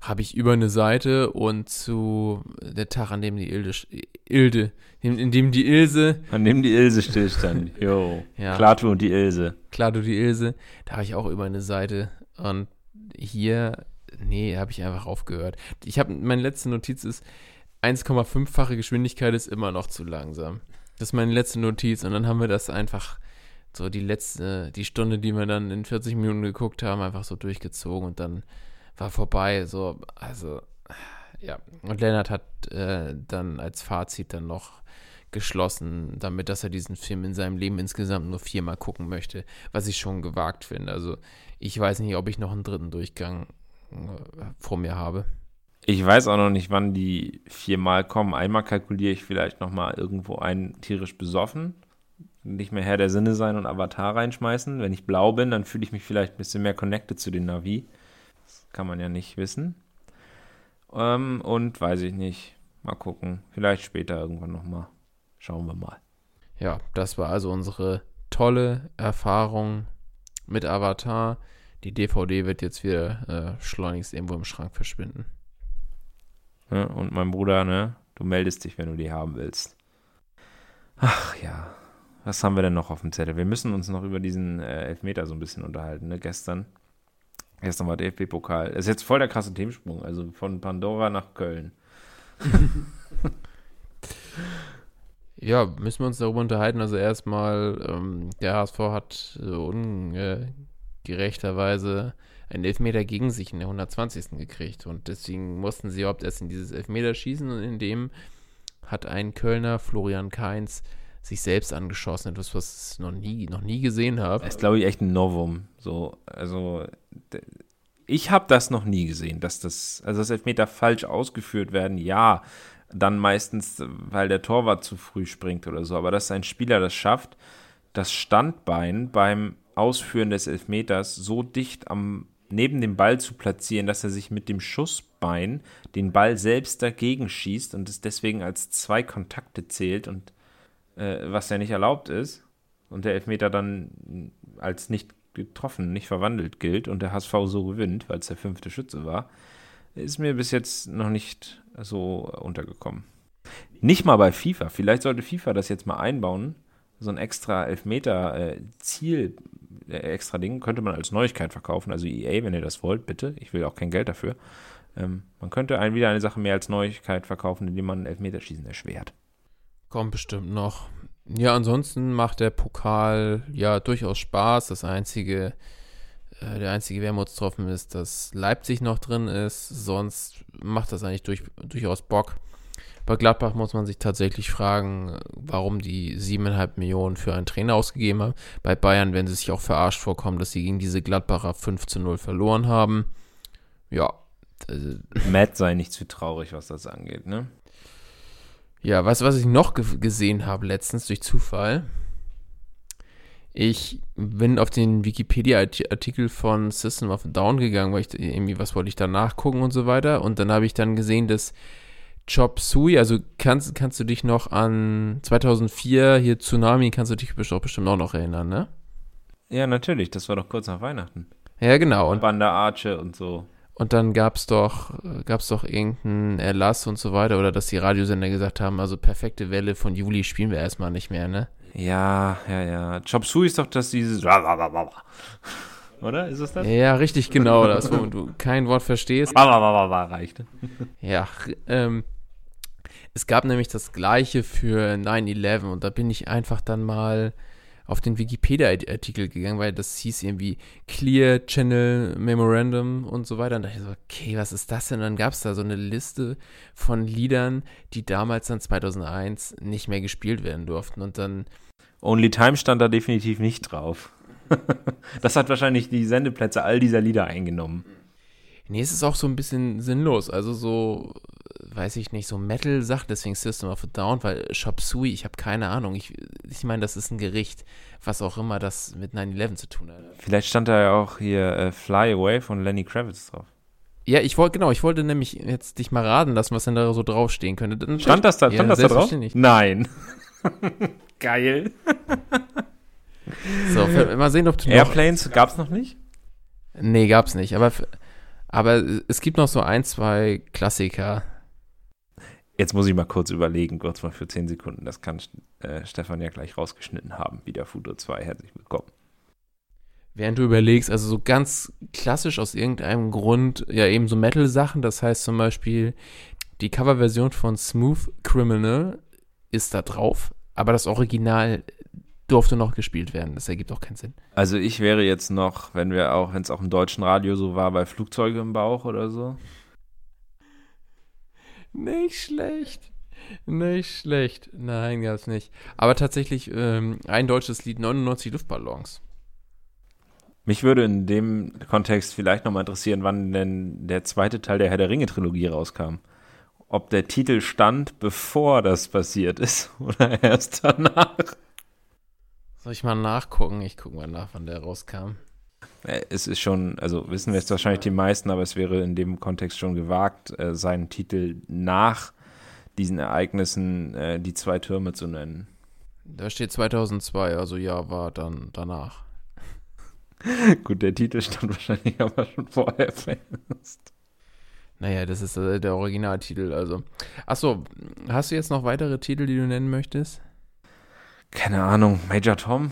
habe ich über eine Seite und zu der Tag, an dem die Ilde, Ilde in, dem die Ilse, An dem die Ilse stillstand. Jo. Ja. Klaatu und die Ilse. klar du die Ilse, da habe ich auch über eine Seite. Und hier, nee, habe ich einfach aufgehört. Ich habe, meine letzte Notiz ist, 1,5-fache Geschwindigkeit ist immer noch zu langsam. Das ist meine letzte Notiz. Und dann haben wir das einfach so die letzte, die Stunde, die wir dann in 40 Minuten geguckt haben, einfach so durchgezogen und dann war vorbei. So, also, ja. Und Lennart hat äh, dann als Fazit dann noch geschlossen, damit, dass er diesen Film in seinem Leben insgesamt nur viermal gucken möchte, was ich schon gewagt finde. Also, ich weiß nicht, ob ich noch einen dritten Durchgang äh, vor mir habe. Ich weiß auch noch nicht, wann die viermal kommen. Einmal kalkuliere ich vielleicht nochmal irgendwo ein tierisch besoffen. Nicht mehr Herr der Sinne sein und Avatar reinschmeißen. Wenn ich blau bin, dann fühle ich mich vielleicht ein bisschen mehr connected zu den Navi. Das kann man ja nicht wissen. Ähm, und weiß ich nicht. Mal gucken. Vielleicht später irgendwann nochmal. Schauen wir mal. Ja, das war also unsere tolle Erfahrung mit Avatar. Die DVD wird jetzt wieder äh, schleunigst irgendwo im Schrank verschwinden. Ne? Und mein Bruder, ne? Du meldest dich, wenn du die haben willst. Ach ja. Was haben wir denn noch auf dem Zettel? Wir müssen uns noch über diesen äh, Elfmeter so ein bisschen unterhalten, ne? Gestern. Gestern war der DFB-Pokal. Ist jetzt voll der krasse Themensprung. Also von Pandora nach Köln. Ja, müssen wir uns darüber unterhalten. Also erstmal, ähm, der HSV hat äh, ungerechterweise einen Elfmeter gegen sich in der 120. gekriegt. Und deswegen mussten sie überhaupt erst in dieses Elfmeter schießen. Und in dem hat ein Kölner, Florian Kainz, sich selbst angeschossen. Etwas, was ich noch nie, noch nie gesehen habe. Das ist, glaube ich, echt ein Novum. So, also ich habe das noch nie gesehen, dass das, also das Elfmeter falsch ausgeführt werden, ja, dann meistens, weil der Torwart zu früh springt oder so, aber dass ein Spieler das schafft, das Standbein beim Ausführen des Elfmeters so dicht am neben dem Ball zu platzieren, dass er sich mit dem Schussbein den Ball selbst dagegen schießt und es deswegen als zwei Kontakte zählt und äh, was ja nicht erlaubt ist und der Elfmeter dann als nicht getroffen, nicht verwandelt gilt und der HSV so gewinnt, weil es der fünfte Schütze war, ist mir bis jetzt noch nicht so untergekommen. Nicht mal bei FIFA. Vielleicht sollte FIFA das jetzt mal einbauen. So ein extra Elfmeter-Ziel, äh, äh, extra Ding, könnte man als Neuigkeit verkaufen. Also EA, wenn ihr das wollt, bitte. Ich will auch kein Geld dafür. Ähm, man könnte ein, wieder eine Sache mehr als Neuigkeit verkaufen, indem man Elfmeterschießen erschwert. Kommt bestimmt noch. Ja, ansonsten macht der Pokal ja durchaus Spaß. Das einzige, äh, der einzige Wermutstropfen ist, dass Leipzig noch drin ist. Sonst macht das eigentlich durch, durchaus Bock. Bei Gladbach muss man sich tatsächlich fragen, warum die 7,5 Millionen für einen Trainer ausgegeben haben. Bei Bayern werden sie sich auch verarscht vorkommen, dass sie gegen diese Gladbacher 5 zu 0 verloren haben. Ja. Matt sei nicht zu traurig, was das angeht, ne? Ja, weißt du, was ich noch gesehen habe letztens durch Zufall? Ich bin auf den Wikipedia-Artikel von System of a Down gegangen, weil ich irgendwie, was wollte ich da nachgucken und so weiter. Und dann habe ich dann gesehen, dass Chop Sui, also kannst, kannst du dich noch an 2004 hier Tsunami, kannst du dich bestimmt auch noch erinnern, ne? Ja, natürlich, das war doch kurz nach Weihnachten. Ja, genau. Und Banda Arche und so. Und dann gab es doch, gab's doch irgendeinen Erlass und so weiter, oder dass die Radiosender gesagt haben, also perfekte Welle von Juli spielen wir erstmal nicht mehr, ne? Ja, ja, ja. Chop Sui ist doch das dieses. Oder? Ist es das? Ja, richtig genau das, wo du kein Wort verstehst. reicht. Ja, ähm, es gab nämlich das gleiche für 9-11 und da bin ich einfach dann mal auf den Wikipedia-Artikel gegangen, weil das hieß irgendwie Clear Channel Memorandum und so weiter. Und da dachte ich so, okay, was ist das denn? Und dann gab es da so eine Liste von Liedern, die damals dann 2001 nicht mehr gespielt werden durften. Und dann. Only Time stand da definitiv nicht drauf. das hat wahrscheinlich die Sendeplätze all dieser Lieder eingenommen. Nee, es ist auch so ein bisschen sinnlos. Also so, weiß ich nicht, so Metal-Sachen, deswegen System of a Down, weil Shop Sui, ich habe keine Ahnung. Ich, ich meine, das ist ein Gericht, was auch immer das mit 9-11 zu tun hat. Vielleicht stand da ja auch hier äh, Fly Away von Lenny Kravitz drauf. Ja, ich wollte, genau, ich wollte nämlich jetzt dich mal raten lassen, was denn da so draufstehen könnte. Dann stand das da, stand ja, das da drauf? Nein. Geil. so, mal sehen, ob du Airplanes gab es noch nicht? Nee, gab's nicht, aber aber es gibt noch so ein, zwei Klassiker. Jetzt muss ich mal kurz überlegen, kurz mal für 10 Sekunden. Das kann äh, Stefan ja gleich rausgeschnitten haben. Wieder Fudo 2. Herzlich willkommen. Während du überlegst, also so ganz klassisch aus irgendeinem Grund, ja eben so Metal-Sachen, das heißt zum Beispiel die Coverversion von Smooth Criminal ist da drauf, aber das Original durfte noch gespielt werden. Das ergibt auch keinen Sinn. Also ich wäre jetzt noch, wenn wir auch, wenn es auch im deutschen Radio so war, bei Flugzeuge im Bauch oder so. Nicht schlecht. Nicht schlecht. Nein, gab's nicht. Aber tatsächlich ähm, ein deutsches Lied, 99 Luftballons. Mich würde in dem Kontext vielleicht nochmal interessieren, wann denn der zweite Teil der Herr der Ringe-Trilogie rauskam. Ob der Titel stand, bevor das passiert ist oder erst danach. Soll ich mal nachgucken? Ich gucke mal nach, wann der rauskam. Äh, es ist schon, also wissen wir es wahrscheinlich die meisten, aber es wäre in dem Kontext schon gewagt, äh, seinen Titel nach diesen Ereignissen äh, die zwei Türme zu nennen. Da steht 2002, also ja, war dann danach. Gut, der Titel stand wahrscheinlich aber schon vorher fest. Naja, das ist der Originaltitel, also. Achso, hast du jetzt noch weitere Titel, die du nennen möchtest? keine Ahnung, Major Tom.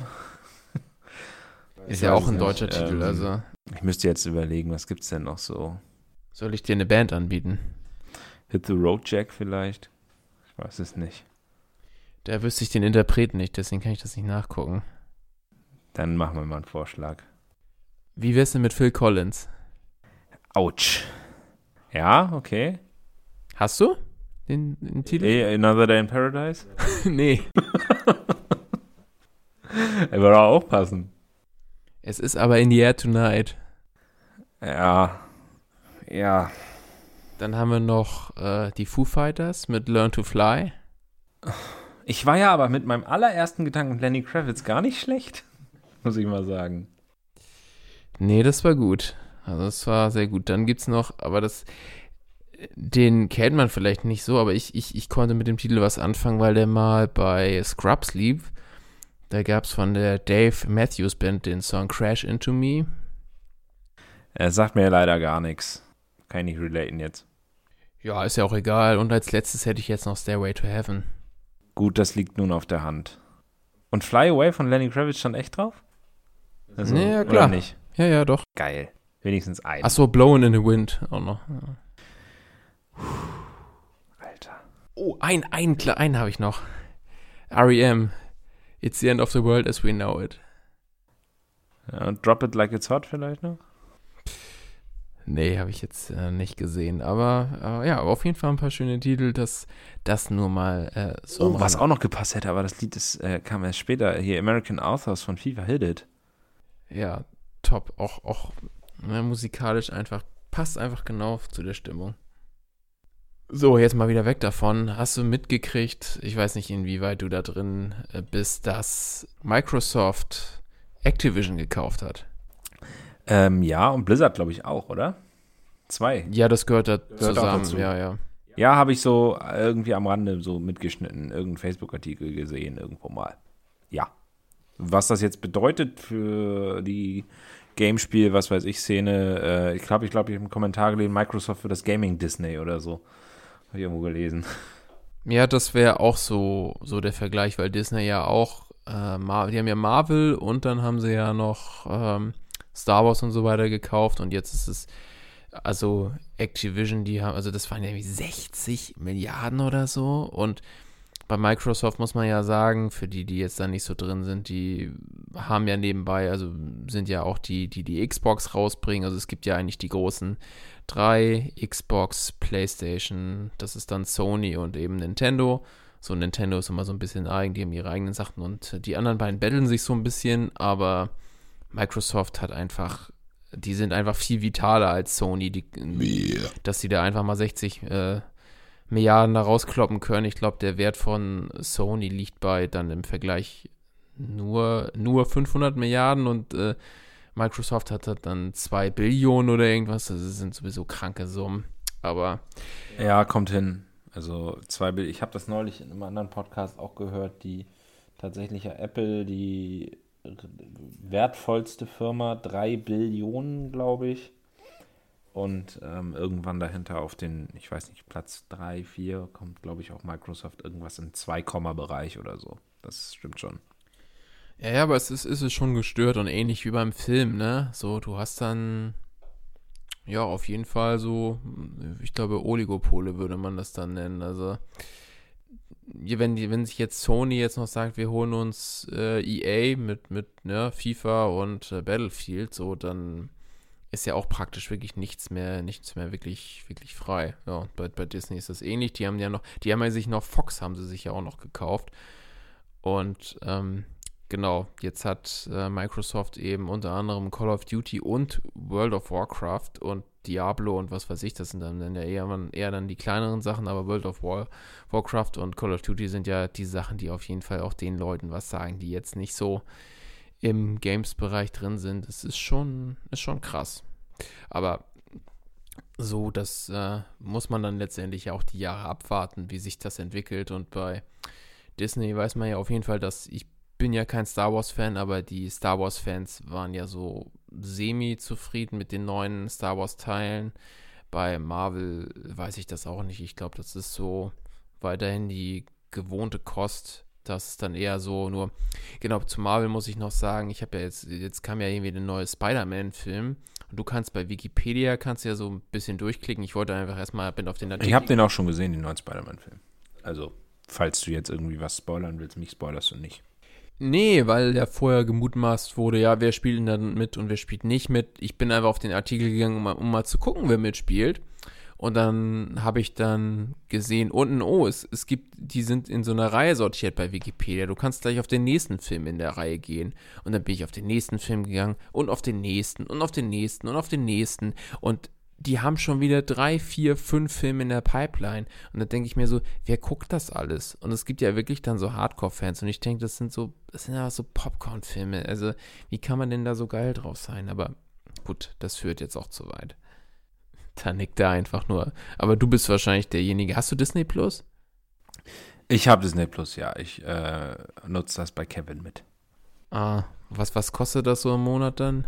Ist ja auch ein deutscher nicht. Titel, ähm, also. Ich müsste jetzt überlegen, was gibt's denn noch so? Soll ich dir eine Band anbieten? Hit the Road Jack vielleicht? Ich weiß es nicht. Da wüsste ich den Interpreten nicht, deswegen kann ich das nicht nachgucken. Dann machen wir mal einen Vorschlag. Wie wär's denn mit Phil Collins? Autsch. Ja, okay. Hast du den, den Titel? Hey, Another Day in Paradise? nee. er würde auch passen. Es ist aber In the Air Tonight. Ja. Ja. Dann haben wir noch äh, die Foo Fighters mit Learn to Fly. Ich war ja aber mit meinem allerersten Gedanken Lenny Kravitz gar nicht schlecht, muss ich mal sagen. Nee, das war gut. Also das war sehr gut. Dann gibt es noch, aber das, den kennt man vielleicht nicht so, aber ich, ich, ich konnte mit dem Titel was anfangen, weil der mal bei Scrubs lief Da gab es von der Dave Matthews Band den Song Crash Into Me. Er sagt mir leider gar nichts. Kann ich nicht relaten jetzt. Ja, ist ja auch egal. Und als letztes hätte ich jetzt noch Stairway to Heaven. Gut, das liegt nun auf der Hand. Und Fly Away von Lenny Kravitz stand echt drauf? Also, ja, klar. Nicht? Ja, ja, doch. Geil. Wenigstens ein. Achso, Blowing in the Wind auch noch. Ja. Alter. Oh, ein, ein, einen habe ich noch. R.E.M. It's the end of the world as we know it. Ja, Drop it like it's hot vielleicht noch? Nee, habe ich jetzt äh, nicht gesehen. Aber äh, ja, auf jeden Fall ein paar schöne Titel. Das, das nur mal äh, so. Oh, was auch noch gepasst hätte, aber das Lied ist, äh, kam erst später. Hier American Authors von FIFA Hit It. Ja, top. Auch, auch ne, musikalisch einfach, passt einfach genau zu der Stimmung. So, jetzt mal wieder weg davon. Hast du mitgekriegt, ich weiß nicht, inwieweit du da drin äh, bist, dass Microsoft Activision gekauft hat? Ähm, ja, und Blizzard, glaube ich, auch, oder? Zwei. Ja, das gehört da gehört zusammen, ja, ja. Ja, habe ich so irgendwie am Rande so mitgeschnitten, irgendeinen Facebook-Artikel gesehen, irgendwo mal. Ja. Was das jetzt bedeutet für die Gamespiel, was weiß ich, Szene, äh, ich glaube, ich glaube, ich habe einen Kommentar gelesen, Microsoft für das Gaming Disney oder so. Habe ich irgendwo gelesen. Ja, das wäre auch so, so der Vergleich, weil Disney ja auch, äh, Mar die haben ja Marvel und dann haben sie ja noch ähm, Star Wars und so weiter gekauft und jetzt ist es, also Activision, die haben, also das waren ja irgendwie 60 Milliarden oder so und bei Microsoft muss man ja sagen, für die, die jetzt da nicht so drin sind, die haben ja nebenbei, also sind ja auch die, die die Xbox rausbringen. Also es gibt ja eigentlich die großen drei, Xbox, PlayStation, das ist dann Sony und eben Nintendo. So Nintendo ist immer so ein bisschen eigen, die haben ihre eigenen Sachen und die anderen beiden betteln sich so ein bisschen, aber Microsoft hat einfach, die sind einfach viel vitaler als Sony, die, yeah. dass sie da einfach mal 60 äh, Milliarden da rauskloppen können. Ich glaube, der Wert von Sony liegt bei dann im Vergleich nur, nur 500 Milliarden und äh, Microsoft hat dann 2 Billionen oder irgendwas. Das sind sowieso kranke Summen. Aber. Ja, kommt hin. Also zwei Bill Ich habe das neulich in einem anderen Podcast auch gehört, die tatsächlich Apple, die wertvollste Firma, 3 Billionen, glaube ich und ähm, irgendwann dahinter auf den, ich weiß nicht, Platz 3, 4 kommt, glaube ich, auch Microsoft irgendwas im 2-Bereich oder so. Das stimmt schon. Ja, ja, aber es ist, ist es schon gestört und ähnlich wie beim Film, ne? So, du hast dann, ja, auf jeden Fall so, ich glaube, Oligopole würde man das dann nennen. Also, wenn, wenn sich jetzt Sony jetzt noch sagt, wir holen uns äh, EA mit, mit ne, FIFA und äh, Battlefield, so, dann ist ja auch praktisch wirklich nichts mehr, nichts mehr wirklich, wirklich frei. Ja, bei, bei Disney ist das ähnlich. Die haben ja noch, die haben ja sich noch, Fox haben sie sich ja auch noch gekauft. Und ähm, genau, jetzt hat äh, Microsoft eben unter anderem Call of Duty und World of Warcraft und Diablo und was weiß ich, das sind dann, ja eher, eher dann die kleineren Sachen, aber World of War, Warcraft und Call of Duty sind ja die Sachen, die auf jeden Fall auch den Leuten was sagen, die jetzt nicht so im Games-Bereich drin sind. Es ist schon, ist schon krass. Aber so, das äh, muss man dann letztendlich auch die Jahre abwarten, wie sich das entwickelt. Und bei Disney weiß man ja auf jeden Fall, dass ich bin ja kein Star Wars-Fan, aber die Star Wars-Fans waren ja so semi-zufrieden mit den neuen Star Wars-Teilen. Bei Marvel weiß ich das auch nicht. Ich glaube, das ist so weiterhin die gewohnte Kost das ist dann eher so nur, genau, zu Marvel muss ich noch sagen, ich habe ja jetzt, jetzt kam ja irgendwie der neue Spider-Man-Film und du kannst bei Wikipedia, kannst ja so ein bisschen durchklicken. Ich wollte einfach erstmal, bin auf den Artikel. Ich habe den auch schon gesehen, den neuen Spider-Man-Film. Also, falls du jetzt irgendwie was spoilern willst, mich spoilerst du nicht. Nee, weil ja vorher gemutmaßt wurde, ja, wer spielt denn dann mit und wer spielt nicht mit. Ich bin einfach auf den Artikel gegangen, um mal, um mal zu gucken, wer mitspielt. Und dann habe ich dann gesehen, unten, oh, es, es gibt, die sind in so einer Reihe sortiert bei Wikipedia. Du kannst gleich auf den nächsten Film in der Reihe gehen. Und dann bin ich auf den nächsten Film gegangen und auf den nächsten und auf den nächsten und auf den nächsten. Und die haben schon wieder drei, vier, fünf Filme in der Pipeline. Und dann denke ich mir so, wer guckt das alles? Und es gibt ja wirklich dann so Hardcore-Fans. Und ich denke, das sind so, das sind ja so Popcorn-Filme. Also, wie kann man denn da so geil drauf sein? Aber gut, das führt jetzt auch zu weit. Da nickt er einfach nur. Aber du bist wahrscheinlich derjenige. Hast du Disney Plus? Ich habe Disney Plus, ja. Ich äh, nutze das bei Kevin mit. Ah, was, was kostet das so im Monat dann?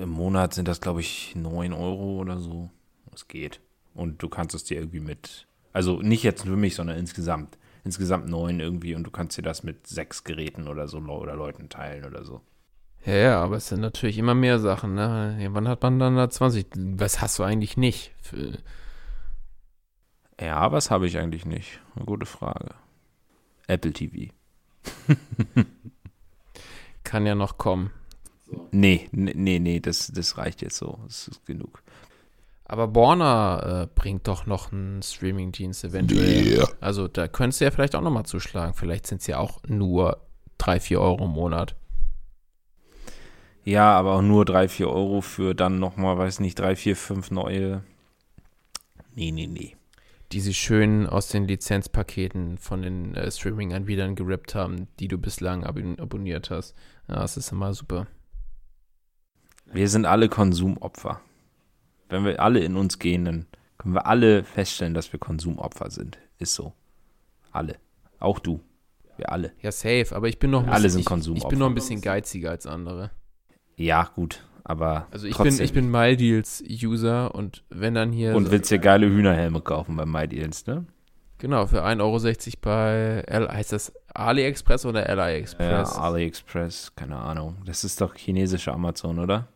Im Monat sind das, glaube ich, 9 Euro oder so. Das geht. Und du kannst es dir irgendwie mit, also nicht jetzt für mich, sondern insgesamt. Insgesamt 9 irgendwie und du kannst dir das mit sechs Geräten oder so oder Leuten teilen oder so. Ja, ja, aber es sind natürlich immer mehr Sachen, ne? Wann hat man dann da 20? Was hast du eigentlich nicht? Für ja, was habe ich eigentlich nicht? Eine gute Frage. Apple TV. Kann ja noch kommen. Nee, nee, nee, das, das reicht jetzt so. Das ist genug. Aber Borner äh, bringt doch noch einen Streaming-Dienst eventuell. Yeah. Also da könntest du ja vielleicht auch nochmal zuschlagen. Vielleicht sind es ja auch nur 3, 4 Euro im Monat. Ja, aber auch nur 3, 4 Euro für dann nochmal, weiß nicht, 3, 4, 5 neue. Nee, nee, nee. Die sie schön aus den Lizenzpaketen von den äh, Streaming-Anbietern gerippt haben, die du bislang ab abonniert hast. Ja, das ist immer super. Wir sind alle Konsumopfer. Wenn wir alle in uns gehen, dann können wir alle feststellen, dass wir Konsumopfer sind. Ist so. Alle. Auch du. Wir alle. Ja, safe. Aber ich bin noch ein bisschen, alle sind Konsumopfer. Ich, ich bin noch ein bisschen geiziger als andere. Ja, gut. Aber also ich bin ich bin MyDeals-User und wenn dann hier und so willst dir geile Hühnerhelme kaufen bei MyDeals, ne? Genau, für 1,60 Euro bei L heißt das AliExpress oder AliExpress? Ja, AliExpress, keine Ahnung. Das ist doch chinesische Amazon, oder?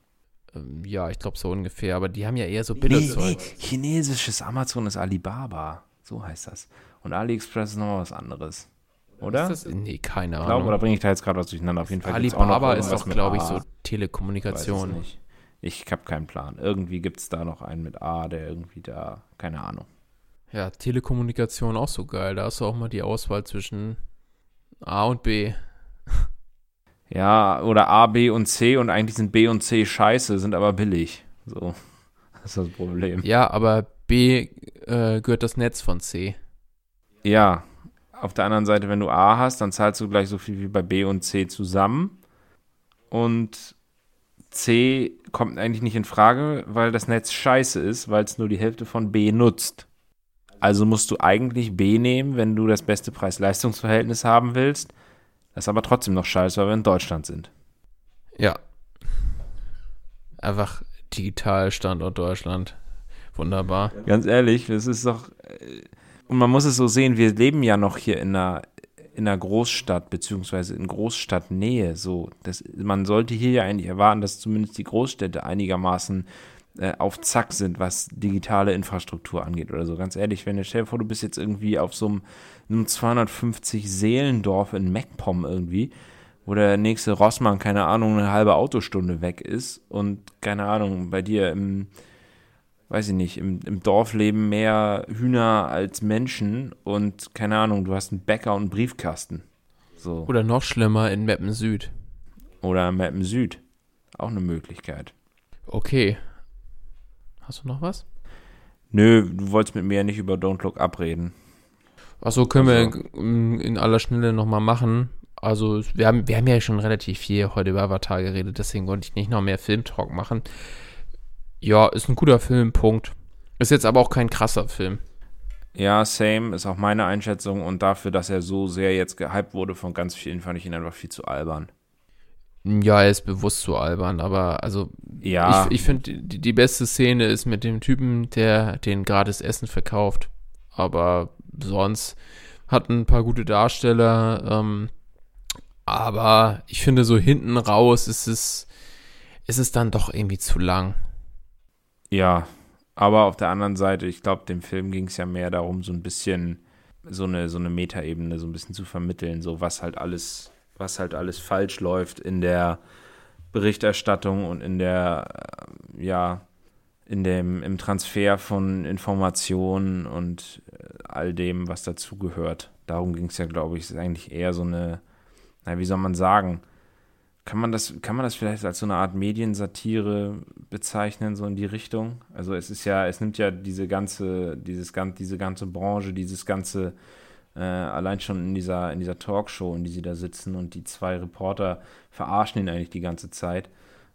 Ähm, ja, ich glaube so ungefähr, aber die haben ja eher so Billigzeug. Nee, nee, chinesisches Amazon ist Alibaba, so heißt das. Und AliExpress ist nochmal was anderes. Oder? Ist das? Nee, keine Ahnung. Glaub, oder bringe ich da jetzt gerade was durcheinander? Auf jeden Fall. Alibaba ist doch, glaube ich, so Telekommunikation. Ich, ich habe keinen Plan. Irgendwie gibt es da noch einen mit A, der irgendwie da, keine Ahnung. Ja, Telekommunikation auch so geil. Da hast du auch mal die Auswahl zwischen A und B. Ja, oder A, B und C und eigentlich sind B und C scheiße, sind aber billig. So, das ist das Problem. Ja, aber B äh, gehört das Netz von C. Ja, auf der anderen Seite, wenn du A hast, dann zahlst du gleich so viel wie bei B und C zusammen. Und C kommt eigentlich nicht in Frage, weil das Netz scheiße ist, weil es nur die Hälfte von B nutzt. Also musst du eigentlich B nehmen, wenn du das beste Preis-Leistungs-Verhältnis haben willst. Das ist aber trotzdem noch scheiße, weil wir in Deutschland sind. Ja. Einfach digital Standort Deutschland. Wunderbar. Ganz ehrlich, das ist doch. Äh, und man muss es so sehen, wir leben ja noch hier in einer, in einer Großstadt, beziehungsweise in Großstadtnähe. So, das, man sollte hier ja eigentlich erwarten, dass zumindest die Großstädte einigermaßen äh, auf Zack sind, was digitale Infrastruktur angeht oder so. Ganz ehrlich, wenn du stell dir vor, du bist jetzt irgendwie auf so einem, einem 250 Seelendorf in MacPom irgendwie, wo der nächste Rossmann, keine Ahnung, eine halbe Autostunde weg ist und keine Ahnung, bei dir im weiß ich nicht, im, im Dorf leben mehr Hühner als Menschen und keine Ahnung, du hast einen Bäcker und einen Briefkasten. So. Oder noch schlimmer in Meppen Süd. Oder Meppen Süd. Auch eine Möglichkeit. Okay. Hast du noch was? Nö, du wolltest mit mir ja nicht über Don't Look abreden. Achso, können also. wir in aller Schnelle nochmal machen. Also, wir haben, wir haben ja schon relativ viel heute über Avatar geredet, deswegen wollte ich nicht noch mehr Filmtalk machen. Ja, ist ein guter Film, Punkt. Ist jetzt aber auch kein krasser Film. Ja, same, ist auch meine Einschätzung. Und dafür, dass er so sehr jetzt gehypt wurde von ganz vielen, fand ich ihn einfach viel zu albern. Ja, er ist bewusst zu albern, aber also ja. ich, ich finde, die, die beste Szene ist mit dem Typen, der den gratis Essen verkauft. Aber sonst hat ein paar gute Darsteller. Ähm, aber ich finde, so hinten raus ist es, ist es dann doch irgendwie zu lang. Ja, aber auf der anderen Seite, ich glaube, dem Film ging es ja mehr darum, so ein bisschen so eine, so eine Metaebene so ein bisschen zu vermitteln, so was halt alles, was halt alles falsch läuft in der Berichterstattung und in der, äh, ja, in dem, im Transfer von Informationen und äh, all dem, was dazugehört. Darum ging es ja, glaube ich, ist eigentlich eher so eine, na, wie soll man sagen, kann man das, kann man das vielleicht als so eine Art Mediensatire bezeichnen, so in die Richtung? Also es ist ja, es nimmt ja diese ganze, dieses diese ganze Branche, dieses ganze, äh, allein schon in dieser, in dieser Talkshow, in die sie da sitzen und die zwei Reporter verarschen ihn eigentlich die ganze Zeit.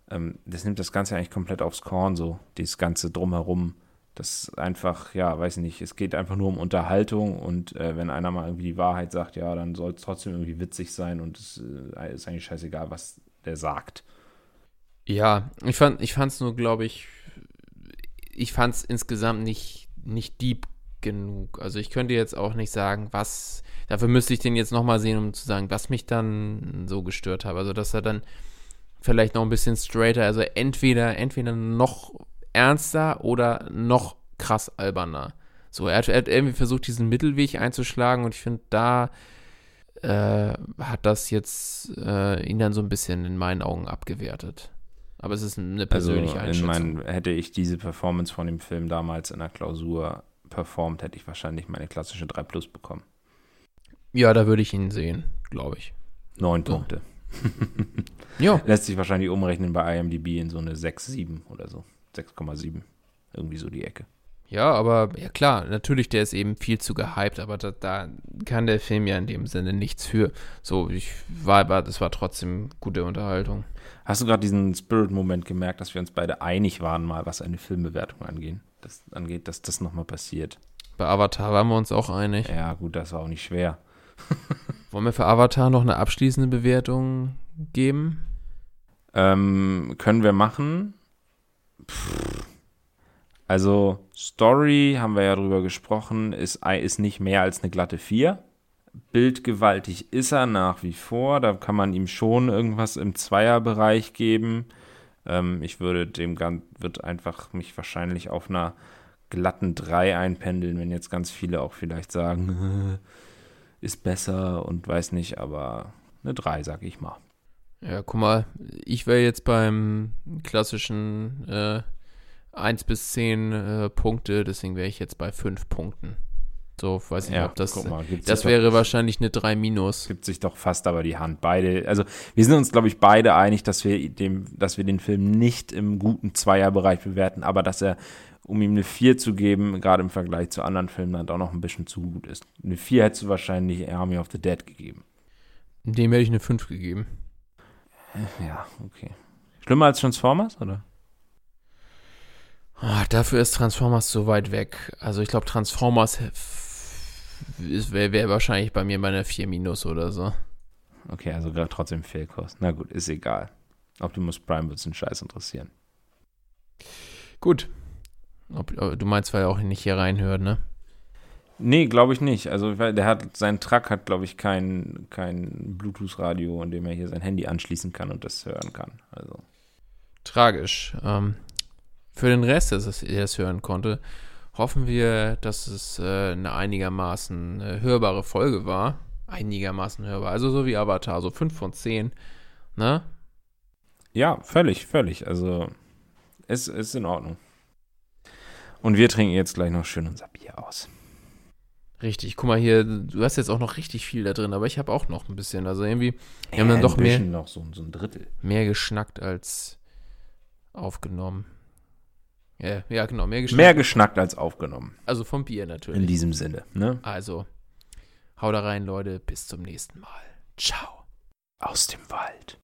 Ähm, das nimmt das Ganze eigentlich komplett aufs Korn, so, dieses ganze drumherum. Das einfach, ja, weiß nicht, es geht einfach nur um Unterhaltung und äh, wenn einer mal irgendwie die Wahrheit sagt, ja, dann soll es trotzdem irgendwie witzig sein und es äh, ist eigentlich scheißegal, was der sagt. Ja, ich fand ich fand's nur, glaube ich, ich fand's insgesamt nicht nicht deep genug. Also ich könnte jetzt auch nicht sagen, was dafür müsste ich den jetzt nochmal sehen, um zu sagen, was mich dann so gestört hat. Also dass er dann vielleicht noch ein bisschen straighter, also entweder entweder noch ernster oder noch krass alberner. So, er hat, er hat irgendwie versucht, diesen Mittelweg einzuschlagen und ich finde, da äh, hat das jetzt äh, ihn dann so ein bisschen in meinen Augen abgewertet. Aber es ist eine persönliche also in Einschätzung. mein, hätte ich diese Performance von dem Film damals in der Klausur performt, hätte ich wahrscheinlich meine klassische 3 Plus bekommen. Ja, da würde ich ihn sehen, glaube ich. Neun. Punkte. Ja. Lässt sich wahrscheinlich umrechnen bei IMDb in so eine 6, 7 oder so. 6,7. Irgendwie so die Ecke. Ja, aber ja klar, natürlich, der ist eben viel zu gehypt, aber da, da kann der Film ja in dem Sinne nichts für. So, ich war, war das war trotzdem gute Unterhaltung. Hast du gerade diesen Spirit-Moment gemerkt, dass wir uns beide einig waren, mal was eine Filmbewertung angeht, das, angeht dass das nochmal passiert? Bei Avatar waren wir uns auch einig. Ja, gut, das war auch nicht schwer. Wollen wir für Avatar noch eine abschließende Bewertung geben? Ähm, können wir machen. Pff. Also, Story, haben wir ja drüber gesprochen, ist, ist nicht mehr als eine glatte 4. Bildgewaltig ist er nach wie vor. Da kann man ihm schon irgendwas im Zweierbereich geben. Ähm, ich würde dem Gan wird einfach mich wahrscheinlich auf einer glatten 3 einpendeln, wenn jetzt ganz viele auch vielleicht sagen, ist besser und weiß nicht, aber eine 3, sag ich mal. Ja, guck mal, ich wäre jetzt beim klassischen äh, 1 bis 10 äh, Punkte, deswegen wäre ich jetzt bei 5 Punkten. So, weiß nicht, Ja, ob das. guck mal, das doch- wäre wahrscheinlich eine 3 minus. gibt sich doch fast aber die Hand. Beide, also wir sind uns, glaube ich, beide einig, dass wir dem, dass wir den Film nicht im guten Zweierbereich bewerten, aber dass er, um ihm eine 4 zu geben, gerade im Vergleich zu anderen Filmen, dann doch noch ein bisschen zu gut ist. Eine 4 hättest du wahrscheinlich Army of the Dead gegeben. Dem hätte ich eine 5 gegeben. Ja, okay. Schlimmer als Transformers, oder? Ah, dafür ist Transformers so weit weg. Also ich glaube, Transformers wäre wär wahrscheinlich bei mir bei einer 4 minus oder so. Okay, also gerade trotzdem Fehlkurs. Na gut, ist egal. Optimus Prime wird es einen Scheiß interessieren. Gut. Ob, äh, du meinst, weil er auch nicht hier reinhört, ne? Nee, glaube ich nicht. Also der hat, sein Truck hat, glaube ich, kein, kein Bluetooth-Radio, an dem er hier sein Handy anschließen kann und das hören kann. Also. Tragisch. Ähm, für den Rest, der es der es hören konnte, hoffen wir, dass es äh, eine einigermaßen äh, hörbare Folge war. Einigermaßen hörbar. Also so wie Avatar, so 5 von 10. Ne? Ja, völlig, völlig. Also es ist in Ordnung. Und wir trinken jetzt gleich noch schön unser Bier aus. Richtig. Guck mal hier, du hast jetzt auch noch richtig viel da drin, aber ich habe auch noch ein bisschen. Also irgendwie, wir haben Äh, dann doch mehr, noch so, so ein Drittel. mehr geschnackt als aufgenommen. Ja, ja genau, mehr geschnackt. Mehr geschnackt als aufgenommen. also vom Bier In natürlich. diesem Sinne. Ne? Also, hau da rein, Leute. Bis zum nächsten Mal. Ciao. Aus dem Wald.